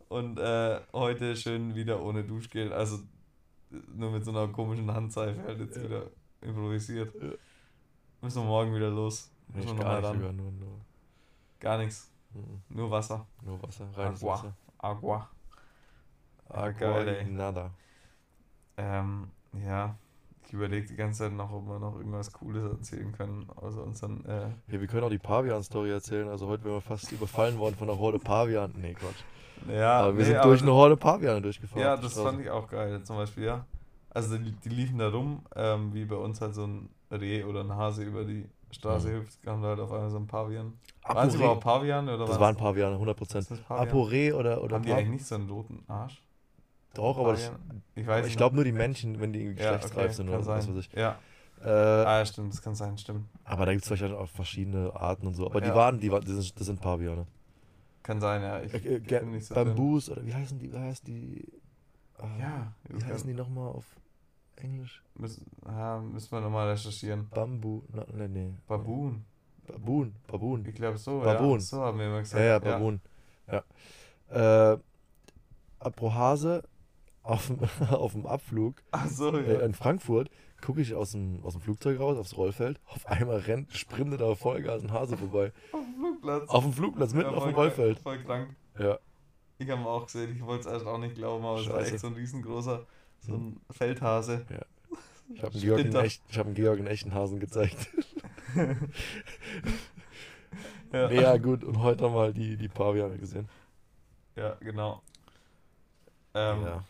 Und äh, heute schön wieder ohne Duschgel. Also nur mit so einer komischen Handseife halt jetzt Ja. wieder improvisiert. Müssen wir morgen wieder los. Müssen wir gar nochmal ran. sogar, nur, nur, Gar nichts. mhm. Nur Wasser. nur Wasser, reines Agua. Wasser. Agua. Agua geil, ey. y nada. Ähm, ja. Ich überlege die ganze Zeit noch, ob wir noch irgendwas Cooles erzählen können, außer unseren, äh, Ja, wir können auch die Pavian-Story erzählen. Also heute wären wir fast überfallen worden von einer Horde Pavian. Nee, Quatsch. ja, aber wir nee, sind durch eine Horde Paviane durchgefahren. Ja, das Straße. fand ich auch geil, zum Beispiel, ja. Also die, die liefen da rum, ähm, wie bei uns halt so ein Reh oder ein Hase über die Straße Mhm. hüpft, kam da halt auf einmal so ein Pavian. Apo Waren sie Reh. überhaupt Pavian oder Das was? waren Paviane, 100%. Ist das Pavian? Aporé oder, oder Haben die eigentlich nicht so einen roten Arsch? Doch, aber ich? Ich ich glaube nur die Männchen, wenn die ja, geschlechtsreif okay, sind oder was weiß ich. Ja, Äh, ah, ja, stimmt, das kann sein, stimmt. aber da gibt es vielleicht auch verschiedene Arten und so. Aber die Ja. waren, die waren, das sind, das sind Paviane. Kann sein, ja. Ich Äh, äh, nicht so drin. Bambus oder wie heißen die? Wie heißt die? Ah, Ja, Wie heißen die nochmal auf Englisch? Müssen, ja, müssen wir nochmal recherchieren. Bambu. Na, nee, nee. Baboon. Babun. Babun. Ich glaube so, Baboon. ja. So haben wir immer gesagt. Ja, ja, Babun. Ja. Äh, apro Hase auf dem, auf dem Abflug so, äh, ja. in Frankfurt gucke ich aus dem, aus dem Flugzeug raus, aufs Rollfeld. Auf einmal rennt, sprintet da Vollgas ein Hase vorbei. Auf dem Flugplatz. Auf dem Flugplatz, mitten Ja, auf dem Rollfeld. Voll krank. Ja. Ich habe ihn auch gesehen, ich wollte es erst auch nicht glauben, aber es war Scheiße. echt so ein riesengroßer, so Hm. ein Feldhase. Ich habe Georg, einen echt, ich hab einen Georg einen echten Hasen gezeigt. Ja, ja, gut. Und heute haben wir halt die, die Paviane gesehen. ja genau. Ähm, ja.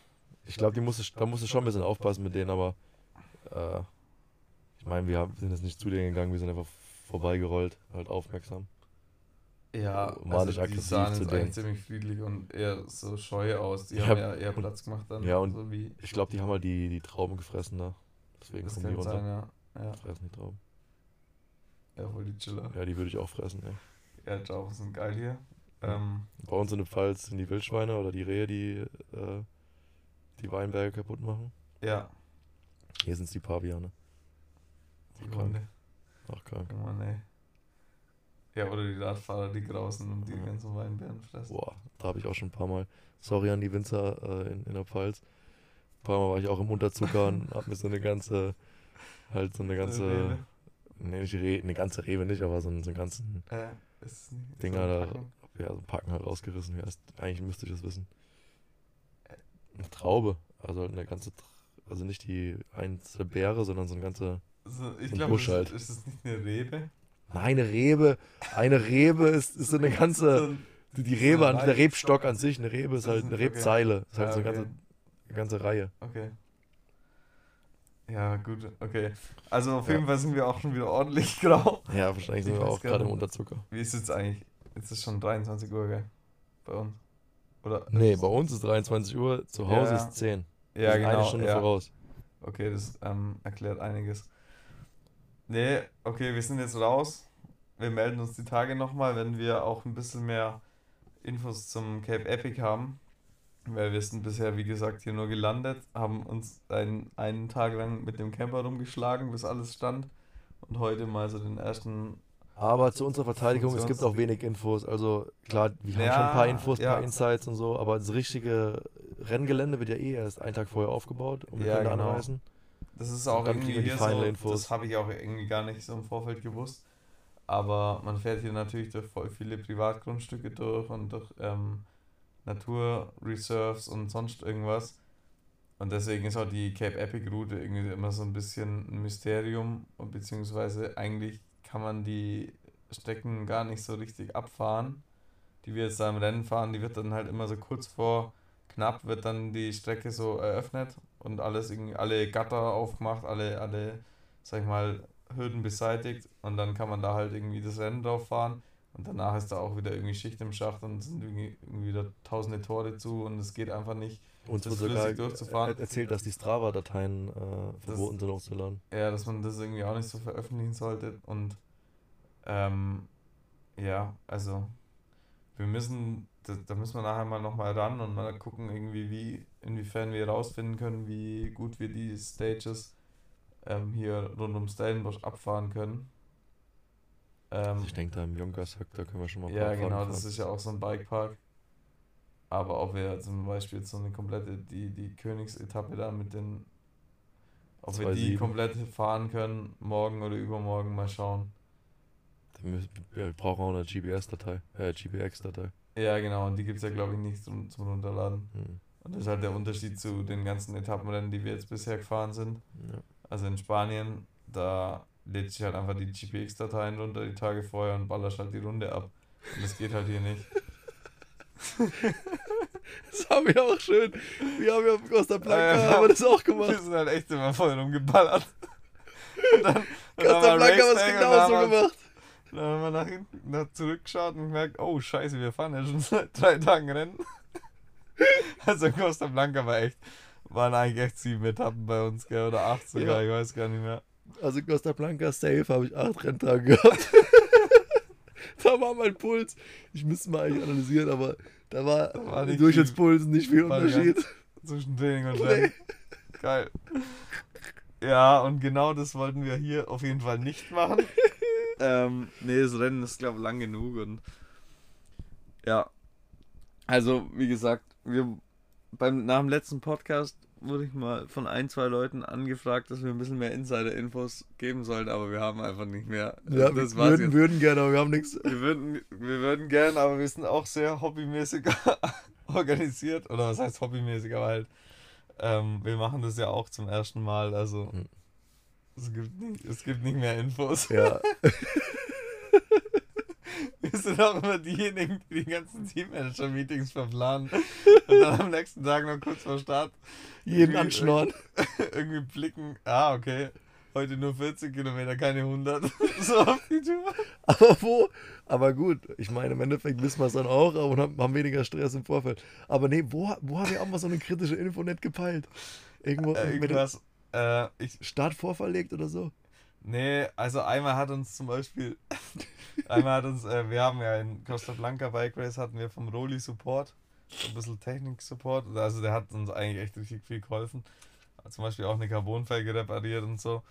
Ich glaube, die musste, da musst du schon ein bisschen aufpassen mit denen, aber äh, ich meine, wir haben, sind jetzt nicht zu denen gegangen, wir sind einfach vorbeigerollt, halt aufmerksam. Ja, manisch also die aggressiv sahen zu denen. ziemlich friedlich und eher so scheu aus. Die Ich haben hab- ja eher Platz gemacht dann. Ja, und so wie, Ich glaube, die haben halt die, die Trauben gefressen da. Deswegen das kommen die runter. sein, ja. Ja, Fressen die Trauben. ja, voll die Chiller. Ja, die würde ich auch fressen, ey. Ja, Trauben sind geil hier. Ähm, Bei uns in der Pfalz sind die Wildschweine oder die Rehe, die äh, die Weinberge kaputt machen. ja, Hier sind es die Paviane. die Ach. Hunde. Ach, krank. Oh Mann, ey. Ja, oder die Radfahrer, die grausen und die Ja. ganzen Weinbeeren fressen. Boah, da habe ich auch schon ein paar Mal. Sorry an die Winzer äh, in, in der Pfalz. Ein paar Mal war ich auch im Unterzucker und hab mir so eine ganze, halt so eine ganze, Rewe. nee, nicht eine ganze Rewe nicht, aber so einen, so einen ganzen Äh, ist Dinger eine da, ja, so ein Packen halt rausgerissen. Ja, ist, eigentlich müsste ich das wissen. Eine Traube, also halt eine ganze, also nicht die einzelne Beere, sondern so ein ganze, So, ich glaube, ist, halt. ist es nicht eine Rebe? Nein, eine Rebe, eine Rebe ist, ist so eine ganze, die, die Rebe, an, der Rebstock an sich, eine Rebe ist Das halt eine. Rebzeile, ist halt so eine ganze, eine ganze Reihe. Okay. Ja, gut, okay. Also auf Ja. jeden Fall sind wir auch schon wieder ordentlich grau. Ja, wahrscheinlich sind Ich wir auch gerade im. Unterzucker. Wie ist jetzt eigentlich? Jetzt ist schon 23 Uhr, gell? Bei uns. Oder? Nee, bei uns ist 23 Uhr, zu Hause ja. ist 10. Wir Ja, genau. Eine Stunde ja. voraus. Okay, das ähm, erklärt einiges. Nee, okay, wir sind jetzt raus. Wir melden uns die Tage nochmal, wenn wir auch ein bisschen mehr Infos zum Cape Epic haben. Weil wir sind bisher, wie gesagt, hier nur gelandet, haben uns einen, einen Tag lang mit dem Camper rumgeschlagen, bis alles stand. Und heute mal so den ersten. Aber zu unserer Verteidigung, es gibt auch wenig Infos. Also klar, wir haben schon ein paar Infos, ein ja. paar Insights und so, aber das richtige Renngelände wird ja eh erst einen Tag vorher aufgebaut, um Ja, Kinder genau. anreisen. Das ist Und auch irgendwie hier final so, Infos. das habe ich auch irgendwie gar nicht so im Vorfeld gewusst. Aber man fährt hier natürlich durch voll viele Privatgrundstücke durch und durch ähm, Naturreserves und sonst irgendwas. Und deswegen ist auch die Cape Epic Route irgendwie immer so ein bisschen ein Mysterium und beziehungsweise eigentlich kann man die Strecken gar nicht so richtig abfahren, die wir jetzt da im Rennen fahren. Die wird dann halt immer so kurz vor knapp wird dann die Strecke so eröffnet und alles irgendwie, alle Gatter aufgemacht, alle, alle, sag ich mal, Hürden beseitigt und dann kann man da halt irgendwie das Rennen drauf fahren und danach ist da auch wieder irgendwie Schicht im Schacht und sind irgendwie, irgendwie wieder tausende Tore zu und es geht einfach nicht. Uns Das wird sogar flüssig durchzufahren. er- erzählt, dass die Strava-Dateien äh, verboten sind hochzuladen. Ja, dass man das irgendwie auch nicht so veröffentlichen sollte und ähm, ja, also wir müssen, da, da müssen wir nachher mal nochmal ran und mal gucken irgendwie, wie, inwiefern wir herausfinden können, wie gut wir die Stages ähm, hier rund um Stellenbosch abfahren können. Ähm, ich denke, da im Junkersack, da können wir schon mal ja, genau, Fahrten das fahren. ist ja auch so ein Bikepark. Aber ob wir zum Beispiel so eine komplette, die, die Königsetappe da mit den, ob wir die 2,7. komplett fahren können, morgen oder übermorgen, mal schauen. Müssen- Wir brauchen auch eine GBS-Datei, äh, GBX-Datei. Ja, genau, und die gibt es ja, glaube ich, nicht zum, zum Runterladen. Hm. Und das ist halt der Unterschied zu den ganzen Etappenrennen, die wir jetzt bisher gefahren sind. Ja. Also in Spanien, da lädt sich halt einfach die GPX-Dateien runter die Tage vorher und ballerst halt die Runde ab. Und das geht halt hier nicht. Das haben wir auch schön. Wir haben ja auf Costa Blanca Ja, haben wir das auch Wir gemacht. sind halt echt immer voll rumgeballert. Und dann, dann Costa Blanca wir es genauso wir- gemacht. Dann haben wir nach hinten nach zurückgeschaut und gemerkt, oh scheiße, wir fahren ja schon seit drei Tagen Rennen. Also Costa Blanca war echt, waren eigentlich echt sieben Etappen bei uns, gell? Oder acht sogar, Ja. ich weiß gar nicht mehr. Also Costa Blanca safe habe ich acht Renntage gehabt. da war mein Puls. Ich müsste mal eigentlich analysieren, aber da war, Da war nicht Durchschnittspuls nicht viel Unterschied. Zwischen Training und Rennen. Geil. Ja, und genau das wollten wir hier auf jeden Fall nicht machen. ähm, nee, das Rennen ist, glaube ich, lang genug und ja. Also, wie gesagt, wir beim, nach dem letzten Podcast wurde ich mal von ein, zwei Leuten angefragt, dass wir ein bisschen mehr Insider-Infos geben sollen, aber wir haben einfach nicht mehr. Ja, Also, das wir würden, jetzt. würden gerne, aber wir haben nichts. Wir würden, wir würden gern, aber wir sind auch sehr hobbymäßig organisiert. Oder was heißt hobbymäßig, aber halt, ähm, wir machen das ja auch zum ersten Mal. Also Hm. es gibt nicht, es gibt nicht mehr Infos. Ja, Wir sind auch immer diejenigen, die die ganzen Teammanager-Meetings verplanen und dann am nächsten Tag noch kurz vor Start jeden anschnorren. irgendwie blicken. Ah, okay. Heute nur 40 Kilometer, keine 100. so auf die Tour. Aber wo? Aber gut, ich meine, im Endeffekt wissen wir es dann auch und haben, weniger Stress im Vorfeld. Aber nee, wo, wo haben wir auch mal so eine kritische Info nicht gepeilt? Irgendwo Äh, irgendwas. Äh, ich, Start vorverlegt oder so? Nee, also einmal hat uns zum Beispiel, einmal hat uns, äh, wir haben ja in Costa Blanca Bike Race hatten wir vom Roli Support, so ein bisschen Technik-Support, also der hat uns eigentlich echt richtig viel geholfen. Hat zum Beispiel auch eine Carbonfelge repariert und so.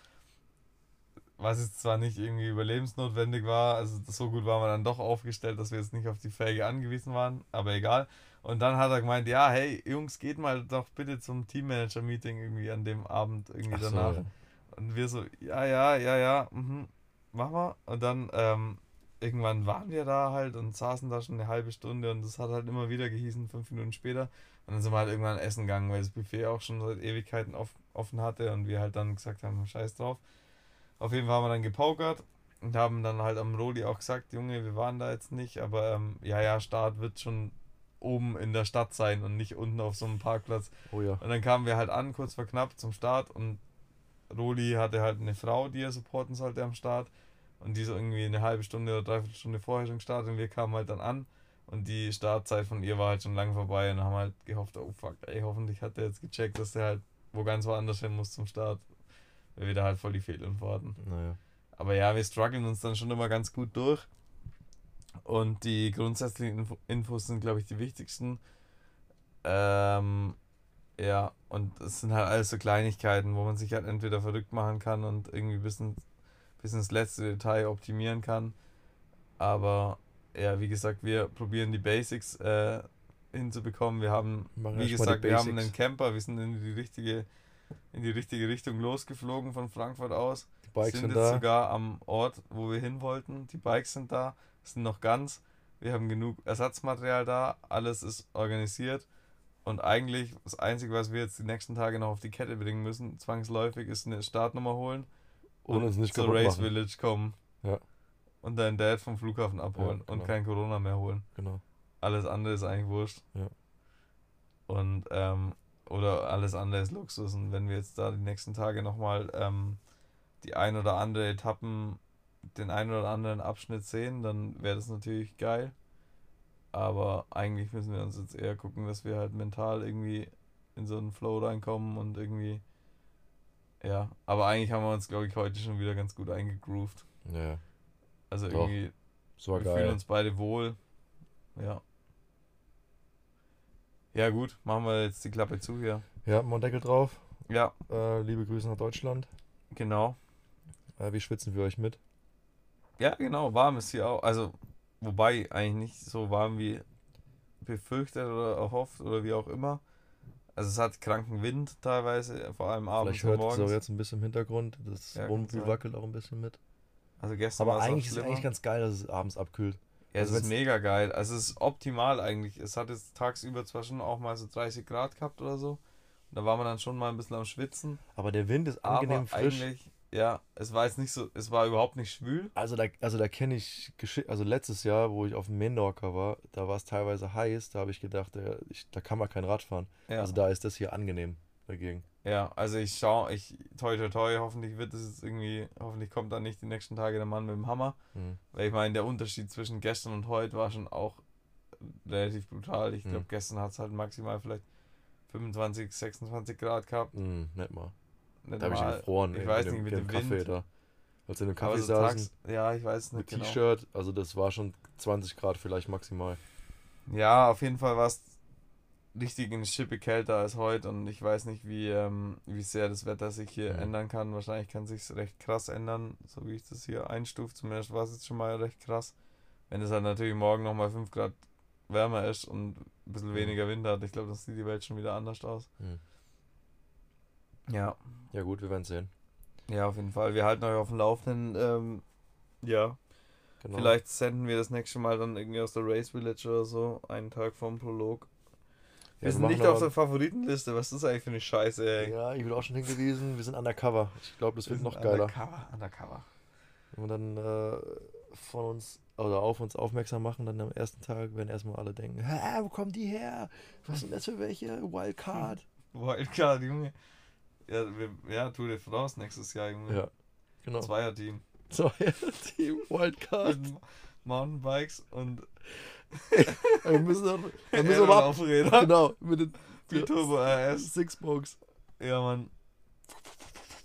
Was jetzt zwar nicht irgendwie überlebensnotwendig war, also so gut waren wir dann doch aufgestellt, dass wir jetzt nicht auf die Felge angewiesen waren, aber egal. Und dann hat er gemeint, ja, hey Jungs, geht mal doch bitte zum Teammanager-Meeting irgendwie an dem Abend irgendwie Ach so, danach. ja. Und wir so, ja, ja, ja, ja, mhm, mach mal. Und dann ähm, irgendwann waren wir da halt und saßen da schon eine halbe Stunde und das hat halt immer wieder gehießen, fünf Minuten später. Und dann sind wir halt irgendwann essen gegangen, weil das Buffet auch schon seit Ewigkeiten off offen hatte und wir halt dann gesagt haben, scheiß drauf. Auf jeden Fall haben wir dann gepokert und haben dann halt am Roli auch gesagt, Junge, wir waren da jetzt nicht, aber ähm, ja, ja, Start wird schon oben in der Stadt sein und nicht unten auf so einem Parkplatz. Oh ja. Und dann kamen wir halt an, kurz vor knapp zum Start und Roli hatte halt eine Frau, die er supporten sollte am Start und die so irgendwie eine halbe Stunde oder dreiviertel Stunde vorher schon gestartet und wir kamen halt dann an und die Startzeit von ihr war halt schon lang vorbei und haben halt gehofft, oh fuck, ey, hoffentlich hat der jetzt gecheckt, dass der halt wo ganz woanders hin muss zum Start, weil wir da halt voll die Fehlinfo hatten. Naja. Aber ja, wir strugglen uns dann schon immer ganz gut durch. Und die grundsätzlichen Info Infos sind, glaube ich, die wichtigsten. Ähm, ja, und es sind halt alles so Kleinigkeiten, wo man sich halt entweder verrückt machen kann und irgendwie bis, ins, bis ins letzte Detail optimieren kann. Aber ja, wie gesagt, wir probieren die Basics äh, hinzubekommen. Wir haben, Machen wie gesagt, wir haben einen Camper, wir sind in die richtige, in die richtige Richtung losgeflogen von Frankfurt aus. Die Bikes sind sind jetzt da. sogar am Ort, wo wir hin wollten. Die Bikes sind da, sind noch ganz. Wir haben genug Ersatzmaterial da, alles ist organisiert. Und eigentlich das Einzige, was wir jetzt die nächsten Tage noch auf die Kette bringen müssen, zwangsläufig, ist eine Startnummer holen Und uns nicht zur Race machen. Village kommen. Ja. Und deinen Dad vom Flughafen abholen Ja, und genau. kein Corona mehr holen. Genau. Alles andere ist eigentlich wurscht. Ja. Und, ähm, oder alles andere ist Luxus. Und wenn wir jetzt da die nächsten Tage nochmal ähm, die ein oder andere Etappen, den ein oder anderen Abschnitt sehen, dann wäre das natürlich geil. Aber eigentlich müssen wir uns jetzt eher gucken, dass wir halt mental irgendwie in so einen Flow reinkommen und irgendwie. Ja, aber eigentlich haben wir uns, glaube ich, heute schon wieder ganz gut eingegroovt. Ja, Also irgendwie, so wir fühlen geil. uns beide wohl. Ja. Ja, gut, machen wir jetzt die Klappe zu hier. Ja, mal einen Deckel drauf. Ja, Äh, liebe Grüße nach Deutschland. genau. Äh, wir schwitzen für euch mit. Ja, genau, warm ist hier auch. Also, wobei eigentlich nicht so warm wie befürchtet oder erhofft oder wie auch immer. Also, es hat kranken Wind teilweise, vor allem abends Vielleicht und hört es auch morgens. jetzt ein bisschen im Hintergrund. Das Ja, Wohnmobil wackelt auch ein bisschen mit. Also, gestern Aber eigentlich ist es eigentlich ganz geil, dass es abends abkühlt. Ja, es Also ist wenn's- mega geil. Also es ist optimal eigentlich. Es hat jetzt tagsüber zwar schon auch mal so 30 Grad gehabt oder so. Da war man dann schon mal ein bisschen am Schwitzen. Aber der Wind ist angenehm aber frisch. eigentlich, ja, es war jetzt nicht so, es war überhaupt nicht schwül. Also da, also da kenne ich Geschi also letztes Jahr, wo ich auf dem Menorca war, da war es teilweise heiß, da habe ich gedacht, da, ich, da kann man kein Rad fahren. Ja, Also da ist das hier angenehm dagegen. ja also ich schaue, ich, toi toi toi, hoffentlich wird es jetzt irgendwie, hoffentlich kommt dann nicht die nächsten Tage der Mann mit dem Hammer. Hm. Weil ich meine, der Unterschied zwischen gestern und heute war schon auch relativ brutal. Ich glaube, Mhm. gestern hat es halt maximal vielleicht 25, 26 Grad gehabt. Hm, nicht mal. Da habe ich gefroren. Ich weiß nicht, mit dem Kaffee Wind. da. Als in dem Kaffee so saßen, tags, ja, ich weiß mit nicht genau. T-Shirt, also das war schon 20 Grad vielleicht maximal. Ja, auf jeden Fall war es richtig eine Schippe kälter als heute und ich weiß nicht, wie, ähm, wie sehr das Wetter sich hier Mhm. ändern kann. Wahrscheinlich kann sich recht krass ändern, so wie ich das hier einstufe. Zumindest war es jetzt schon mal recht krass. Wenn es halt natürlich morgen nochmal 5 Grad wärmer ist und ein bisschen Mhm. weniger Wind hat, ich glaube, dann sieht die Welt schon wieder anders aus. Hm. Ja. Ja gut, wir werden sehen. Ja, auf jeden Fall. Wir halten euch auf dem Laufenden. Ähm, ja. Genau. Vielleicht senden wir das nächste Mal dann irgendwie aus der Race Village oder so, einen Tag vorm Prolog. Ja, Wir sind nicht auf der Favoritenliste. Was ist das eigentlich für eine Scheiße, ey? Ja, ich bin auch schon hingewiesen, wir sind undercover. Ich glaube, das Wir wird noch geiler. Undercover, undercover. Wenn wir dann äh, von uns oder auf uns aufmerksam machen, dann am ersten Tag werden erstmal alle denken, Hä, wo kommen die her? Was sind das für welche? Wildcard. Wildcard, Junge. Ja, wir, ja, Tour de France nächstes Jahr, Junge. Ja, genau. Zweier-Team. So, ja, Team Wildcard. Mountainbikes und Wir müssen, doch- wir müssen aber ab, Laufräder. genau, mit den Turbo RS. Sixbox. Ja, Mann.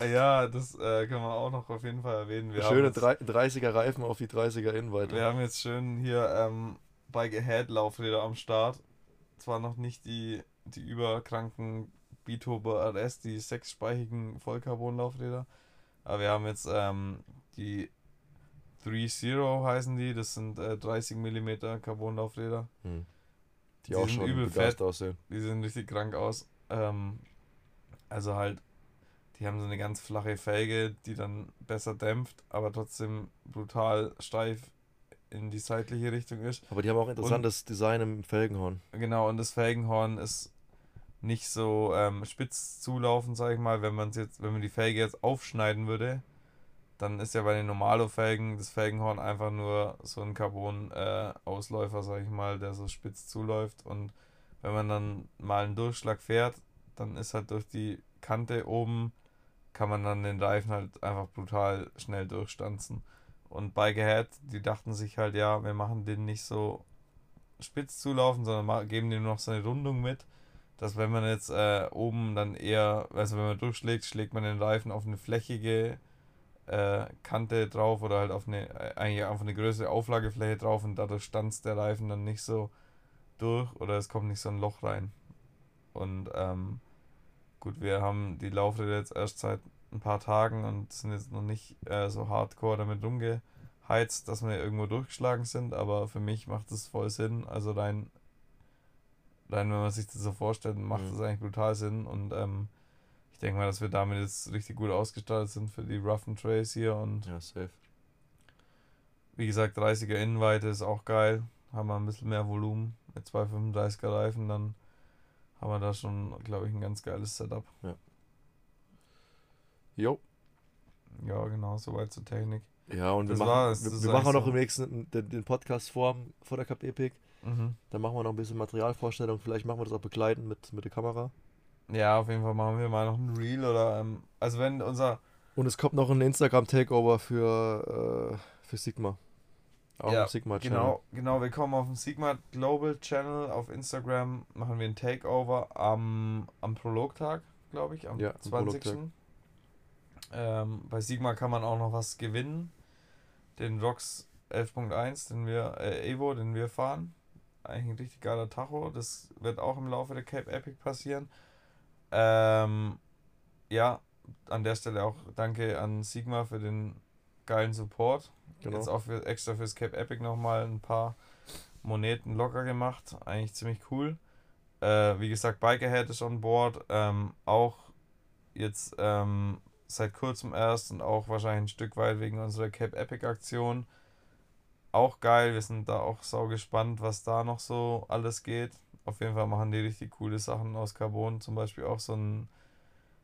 Ja, das äh, können wir auch noch auf jeden Fall erwähnen. Wir Schöne jetzt- 30er Reifen auf die 30er Innenweite. Wir haben jetzt schön hier ähm, Bike Ahead Laufräder am Start. Zwar noch nicht die, die überkranken Biturbo RS, die sechsspeichigen Vollcarbon-Laufräder, aber wir haben jetzt ähm, die 3.0 heißen die, das sind äh, 30 mm Carbon-Laufräder. Hm. Die, Die auch sind schon übel fett. aussehen. Die sehen richtig krank aus. Ähm, also halt, die haben so eine ganz flache Felge, die dann besser dämpft, aber trotzdem brutal steif in die seitliche Richtung ist. Aber die haben auch interessantes Design im Felgenhorn. Genau, und das Felgenhorn ist nicht so ähm, spitz zulaufend, sag ich mal. Wenn man jetzt, wenn man die Felge jetzt aufschneiden würde, dann ist ja bei den Normalo-Felgen das Felgenhorn einfach nur so ein Carbon-Ausläufer, sag ich mal, der so spitz zuläuft. Und wenn man dann mal einen Durchschlag fährt, dann ist halt durch die Kante oben, kann man dann den Reifen halt einfach brutal schnell durchstanzen. Und Bike Ahead, die dachten sich halt, ja, wir machen den nicht so spitz zulaufen, sondern geben dem noch so eine Rundung mit, dass wenn man jetzt äh, oben dann eher, also wenn man durchschlägt, schlägt man den Reifen auf eine flächige äh, Kante drauf oder halt auf eine, äh, eigentlich auf eine größere Auflagefläche drauf und dadurch stanzt der Reifen dann nicht so durch oder es kommt nicht so ein Loch rein. Und ähm, gut, wir haben die Laufräder jetzt erst seit ein paar Tagen und sind jetzt noch nicht äh, so hardcore damit rumgeheizt, dass wir irgendwo durchgeschlagen sind, aber für mich macht es voll Sinn. Also rein, rein, wenn man sich das so vorstellt, macht Mhm. das eigentlich brutal Sinn und ähm, ich denke mal, dass wir damit jetzt richtig gut ausgestattet sind für die Rough Trays hier und Ja, safe. wie gesagt, 30er Innenweite ist auch geil. Haben wir ein bisschen mehr Volumen mit 235er Reifen, dann haben wir da schon, glaube ich, ein ganz geiles Setup. Jo. Ja, genau, soweit zur Technik. Ja, und wir Das machen, wir, Das wir ist machen noch so. im nächsten den, den Podcast vor, vor der Cup Epic. Mhm. Dann machen wir noch ein bisschen Materialvorstellung. Vielleicht machen wir das auch begleitend mit, mit der Kamera. Ja, auf jeden Fall machen wir mal noch ein Reel oder, ähm, also wenn unser, Und es kommt noch ein Instagram-Takeover für, äh, für Sigma. Auch Ja, im Sigma-Channel. genau, genau, wir kommen auf den Sigma Global Channel auf Instagram, machen wir ein Takeover am, am Prologtag, glaube ich, am Ja, am 20. Prologtag. Ähm, bei Sigma kann man auch noch was gewinnen. Den ROX 11.1, den wir, äh, Evo, den wir fahren. Eigentlich ein richtig geiler Tacho. Das wird auch im Laufe der Cape Epic passieren. Ähm, ja, an der Stelle auch danke an Sigma für den geilen Support. Genau. Jetzt auch für, extra fürs Cape Epic nochmal ein paar Moneten locker gemacht. Eigentlich ziemlich cool. Äh, wie gesagt, Bike Ahead ist on board. Ähm, auch jetzt ähm, seit kurzem erst und auch wahrscheinlich ein Stück weit wegen unserer Cape Epic Aktion. Auch geil. Wir sind da auch sau gespannt, was da noch so alles geht. Auf jeden Fall machen die richtig coole Sachen aus Carbon. Zum Beispiel auch so ein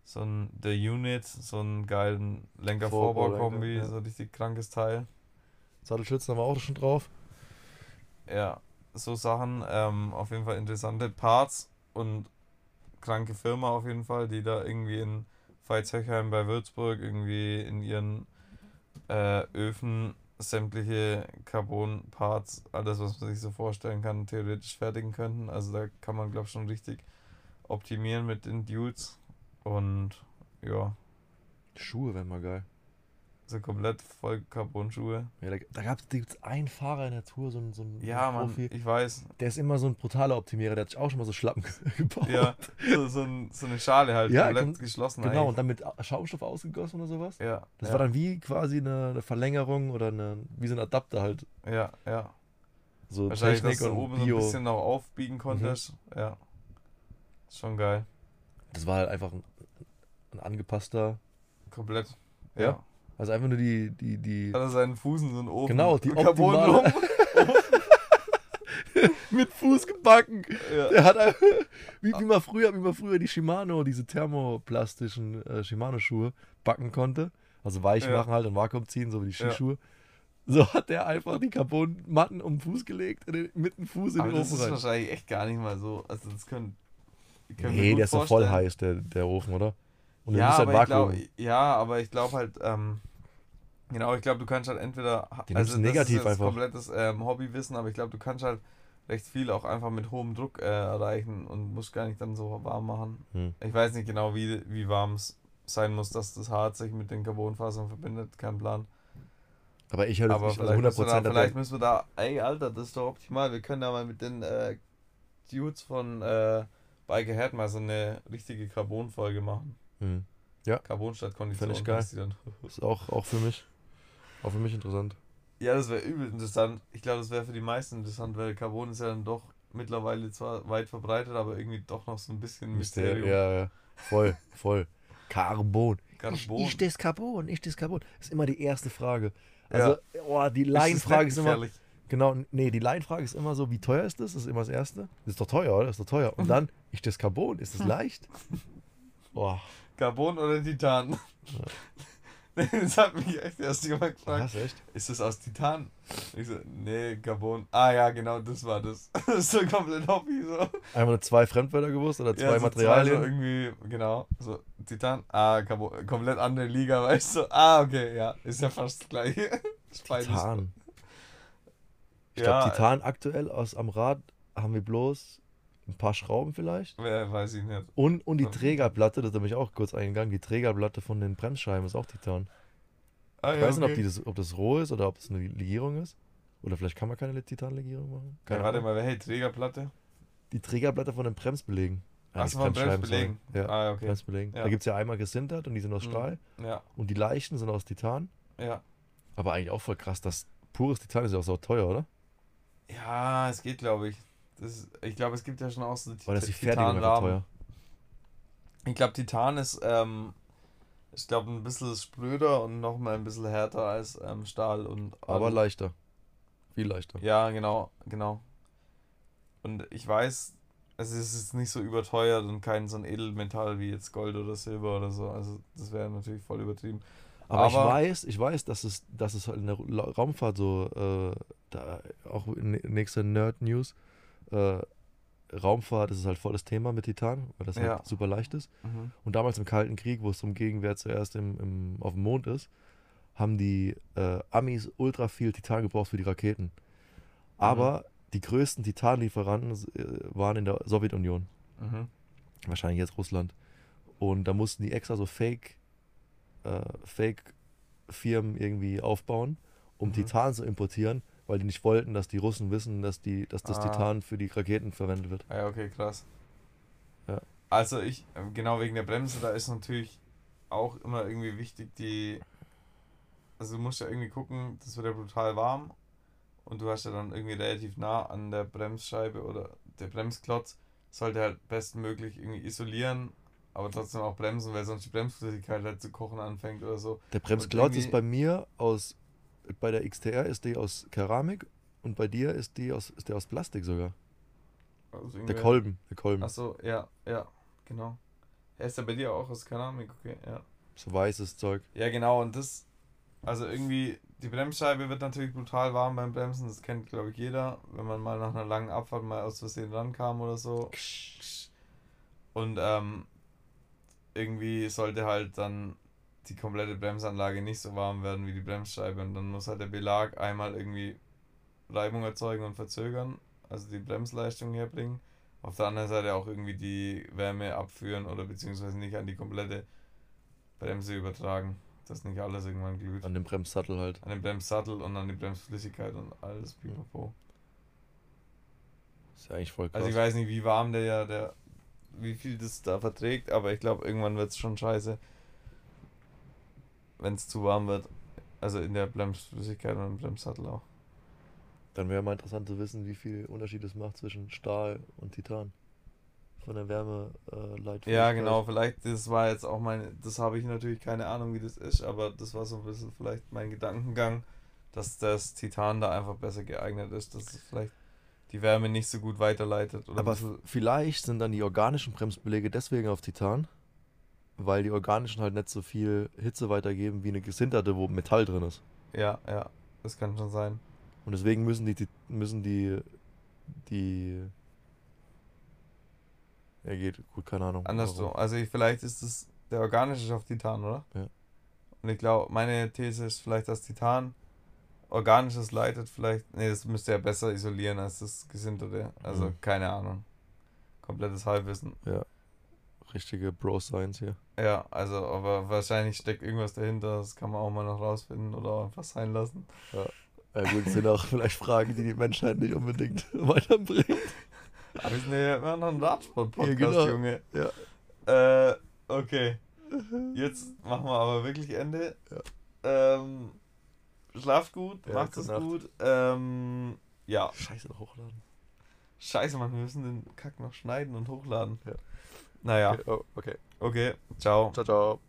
so ein The Unit, so einen geilen Lenker-Vorbau-Kombi, ja. so ein richtig krankes Teil. Sattelschützen haben wir auch schon drauf. Ja, so Sachen, ähm, auf jeden Fall interessante Parts und kranke Firma auf jeden Fall, die da irgendwie in Veitshöchheim bei Würzburg irgendwie in ihren äh, Öfen sämtliche Carbon-Parts, alles was man sich so vorstellen kann, theoretisch fertigen könnten. Also da kann man glaube ich schon richtig optimieren mit den Dudes und ja, Schuhe wären mal geil. So komplett voll Carbon-Schuhe. Ja, da da gab es einen Fahrer in der Tour, so ein, so ein Ja, Mann, Profi. ich weiß. Der ist immer so ein brutaler Optimierer. Der hat sich auch schon mal so Schlappen gebaut. Ja, so, so, ein, so eine Schale halt, Ja, komplett geschlossen Genau, und eigentlich. dann mit Schaumstoff ausgegossen oder sowas. Ja, Das ja, war dann wie quasi eine, eine Verlängerung oder eine, wie so ein Adapter halt. ja, ja. So Wahrscheinlich, dass Technik du und oben so ein Bio. bisschen noch aufbiegen konntest. Ja. Ist schon geil. Das war halt einfach ein, ein angepasster. Komplett. Ja. Ja. Also einfach nur die, die, die. Hat er seinen Fuß in so einen Ofen. Genau, die Carbon mit Fuß gebacken. Ja. Der hat einfach, wie, wie man früher, wie man früher die Shimano, diese thermoplastischen äh, Shimano-Schuhe backen konnte. Also weich Ja. machen halt und Vakuum ziehen, so wie die Ja. Skischuhe. So hat der einfach die Carbonmatten um den Fuß gelegt den, mit dem Fuß in Aber den das Ofen ist rein. wahrscheinlich echt gar nicht mal so. Also das können. mir Nee, der ist doch voll heiß, der, der Ofen, oder? Und Ja, halt aber ich glaub, ja, aber ich glaube halt, ähm, genau, ich glaube, du kannst halt entweder, Die also negativ das ist einfach. komplettes ähm, Hobbywissen, aber ich glaube, du kannst halt recht viel auch einfach mit hohem Druck äh, erreichen und musst gar nicht dann so warm machen. Hm. Ich weiß nicht genau, wie, wie warm es sein muss, dass das Harz sich mit den Carbonfasern verbindet, kein Plan. Aber ich höre aber nicht, also vielleicht, müssen wir 100% da, vielleicht müssen wir da, ey Alter, das ist doch optimal, wir können da mal mit den äh, Dudes von äh, Bike Ahead mal so eine richtige Carbon-Folge machen. Hm. Carbon statt Kondition. Fänd ich geil. Ist auch, auch für mich. Auch für mich interessant. Ja, das wäre übel interessant. Ich glaube, das wäre für die meisten interessant, weil Carbon ist ja dann doch mittlerweile zwar weit verbreitet, aber irgendwie doch noch so ein bisschen Mysterium. Ja, ja. Voll, voll. Carbon. Carbon. Ist das Carbon? Ist das Carbon? ist immer die erste Frage. Also, oh, die Ist das Laienfrage nicht ist immer. Genau, nee, die Laienfrage ist immer so, wie teuer ist das? Das ist immer das Erste. Das ist doch teuer, oder? Das ist doch teuer. Und dann, ist das Carbon? Ist das leicht? Boah, Carbon oder Titan? das hat mich echt erst jemand gefragt. was, echt? Ist das aus Titan? Ich so, nee, Carbon. Ah ja, genau, das war das. Das ist so komplett Hobby. So. Einmal nur zwei Fremdwörter gewusst oder zwei Ja, so Materialien? so irgendwie, genau. So, Titan, ah, Carbon, komplett andere Liga, weißt du? Ah, okay, ja, ist ja fast beides- Titan. Ich Ja, glaube, Titan aktuell aus am Rad haben wir bloß ein paar Schrauben vielleicht. Wer weiß ich nicht. Und, und die Ja. Trägerplatte, das habe ich auch kurz eingegangen, die Trägerplatte von den Bremsscheiben ist auch Titan. Ah, Ich ja, weiß nicht, ob, okay. die das, ob das roh ist oder ob es eine Legierung ist. Oder vielleicht kann man keine Titanlegierung machen. Ja, Keine warte Ahnung. mal, hält Trägerplatte? Die Trägerplatte von den Bremsbelägen. Ja, Achso, die von Bremsbelägen. Ja, Ah, okay. Bremsbelägen. Ja. Da gibt es ja einmal gesintert und die sind aus Mhm. Stahl. Ja, Und die Leichten sind aus Titan. ja. Aber eigentlich auch voll krass, dass pures Titan ist ja auch so teuer, oder? Ja, es geht, glaube ich. Das ist, ich glaube, es gibt ja schon auch so Weil das die Fertigung einfach Titanrahmen. teuer. Ich glaube, Titan ist, ähm, ich glaube, ein bisschen spröder und nochmal ein bisschen härter als ähm, Stahl und Aber Alu. leichter. Viel leichter. Ja, genau, genau. Und ich weiß, es ist nicht so überteuert und kein so ein Edelmetall wie jetzt Gold oder Silber oder so. Also das wäre natürlich voll übertrieben. Aber, ich Aber- weiß, ich weiß, dass es, dass es halt in der Raumfahrt so, äh, da auch in nächster Nerd-News, äh, Raumfahrt ist halt voll das Thema mit Titan, weil das Ja. halt super leicht ist. Mhm. Und damals im Kalten Krieg, wo es um Gegenwehr zuerst im, im, auf dem Mond ist, haben die äh, Amis ultra viel Titan gebraucht für die Raketen. Aber die größten Titanlieferanten äh, waren in der Sowjetunion. Mhm. wahrscheinlich jetzt Russland. Und da mussten die extra so Fake, äh, Fake-Firmen irgendwie aufbauen, um Mhm. Titan zu importieren, weil die nicht wollten, dass die Russen wissen, dass, die, dass das Ah. Titan für die Raketen verwendet wird. Ah Ja, okay, krass. Ja. Also ich, ähm, genau wegen der Bremse, da ist natürlich auch immer irgendwie wichtig, die, also du musst ja irgendwie gucken, das wird ja brutal warm und du hast ja dann irgendwie relativ nah an der Bremsscheibe oder der Bremsklotz, sollte halt bestmöglich irgendwie isolieren, aber trotzdem auch bremsen, weil sonst die Bremsflüssigkeit halt zu kochen anfängt oder so. Der Bremsklotz ist bei mir aus, bei der XTR ist die aus Keramik und bei dir ist die aus, ist der aus Plastik sogar. Also Der Kolben, der Kolben. Achso, ja, ja, genau. Er ist ja bei dir auch aus Keramik, okay, ja. So weißes Zeug. Ja, genau, und das, also irgendwie, die Bremsscheibe wird natürlich brutal warm beim Bremsen, das kennt, glaube ich, jeder, wenn man mal nach einer langen Abfahrt mal aus Versehen rankam oder so. Und ähm, irgendwie sollte halt dann die komplette Bremsanlage nicht so warm werden wie die Bremsscheibe und dann muss halt der Belag einmal irgendwie Reibung erzeugen und verzögern, also die Bremsleistung herbringen. Auf der anderen Seite auch irgendwie die Wärme abführen oder beziehungsweise nicht an die komplette Bremse übertragen, dass nicht alles irgendwann glüht. An dem Bremssattel halt. An den Bremssattel und an die Bremsflüssigkeit und alles pipapo. Ist ja eigentlich voll krass. Also ich weiß nicht, wie warm der ja, der, wie viel das da verträgt, aber ich glaube, irgendwann wird es schon scheiße, wenn es zu warm wird. Also in der Bremsflüssigkeit und im Bremssattel auch. Dann wäre mal interessant zu wissen, wie viel Unterschied es macht zwischen Stahl und Titan. Von der Wärme äh. Ja, genau, vielleicht, das war jetzt auch meine, das habe ich natürlich keine Ahnung, wie das ist, aber das war so ein bisschen vielleicht mein Gedankengang, dass das Titan da einfach besser geeignet ist, dass es vielleicht die Wärme nicht so gut weiterleitet. Oder Aber vielleicht sind dann die organischen Bremsbeläge deswegen auf Titan, weil die organischen halt nicht so viel Hitze weitergeben wie eine gesinterte, wo Metall drin ist. ja, ja, das kann schon sein. Und deswegen müssen die, die müssen die, die, ja geht, gut, keine Ahnung. Andersrum. Also ich, vielleicht ist es der organische auf Titan, oder? Ja. Und ich glaube, meine These ist vielleicht, dass Titan organisches leitet, vielleicht. Nee, das müsste ja besser isolieren als das gesinterte. Also Mhm. keine Ahnung. Komplettes Halbwissen. Richtige Bro-Science hier. Ja, also, aber wahrscheinlich steckt irgendwas dahinter, das kann man auch mal noch rausfinden oder einfach sein lassen. Ja gut, das sind auch vielleicht Fragen, die die Menschheit nicht unbedingt weiterbringen. Aber wir sind ja immer noch ein Radsport-Podcast, Ja, genau. Junge. Ja. Äh, okay. Jetzt machen wir aber wirklich Ende. Ja. Ähm, schlaft gut, Ja, macht es Nacht. gut. Ähm, ja, Scheiße, hochladen. scheiße, Mann, wir müssen den Kack noch schneiden und hochladen. Ja. Naja, Okay, oh, okay. okay, ciao. Ciao, ciao.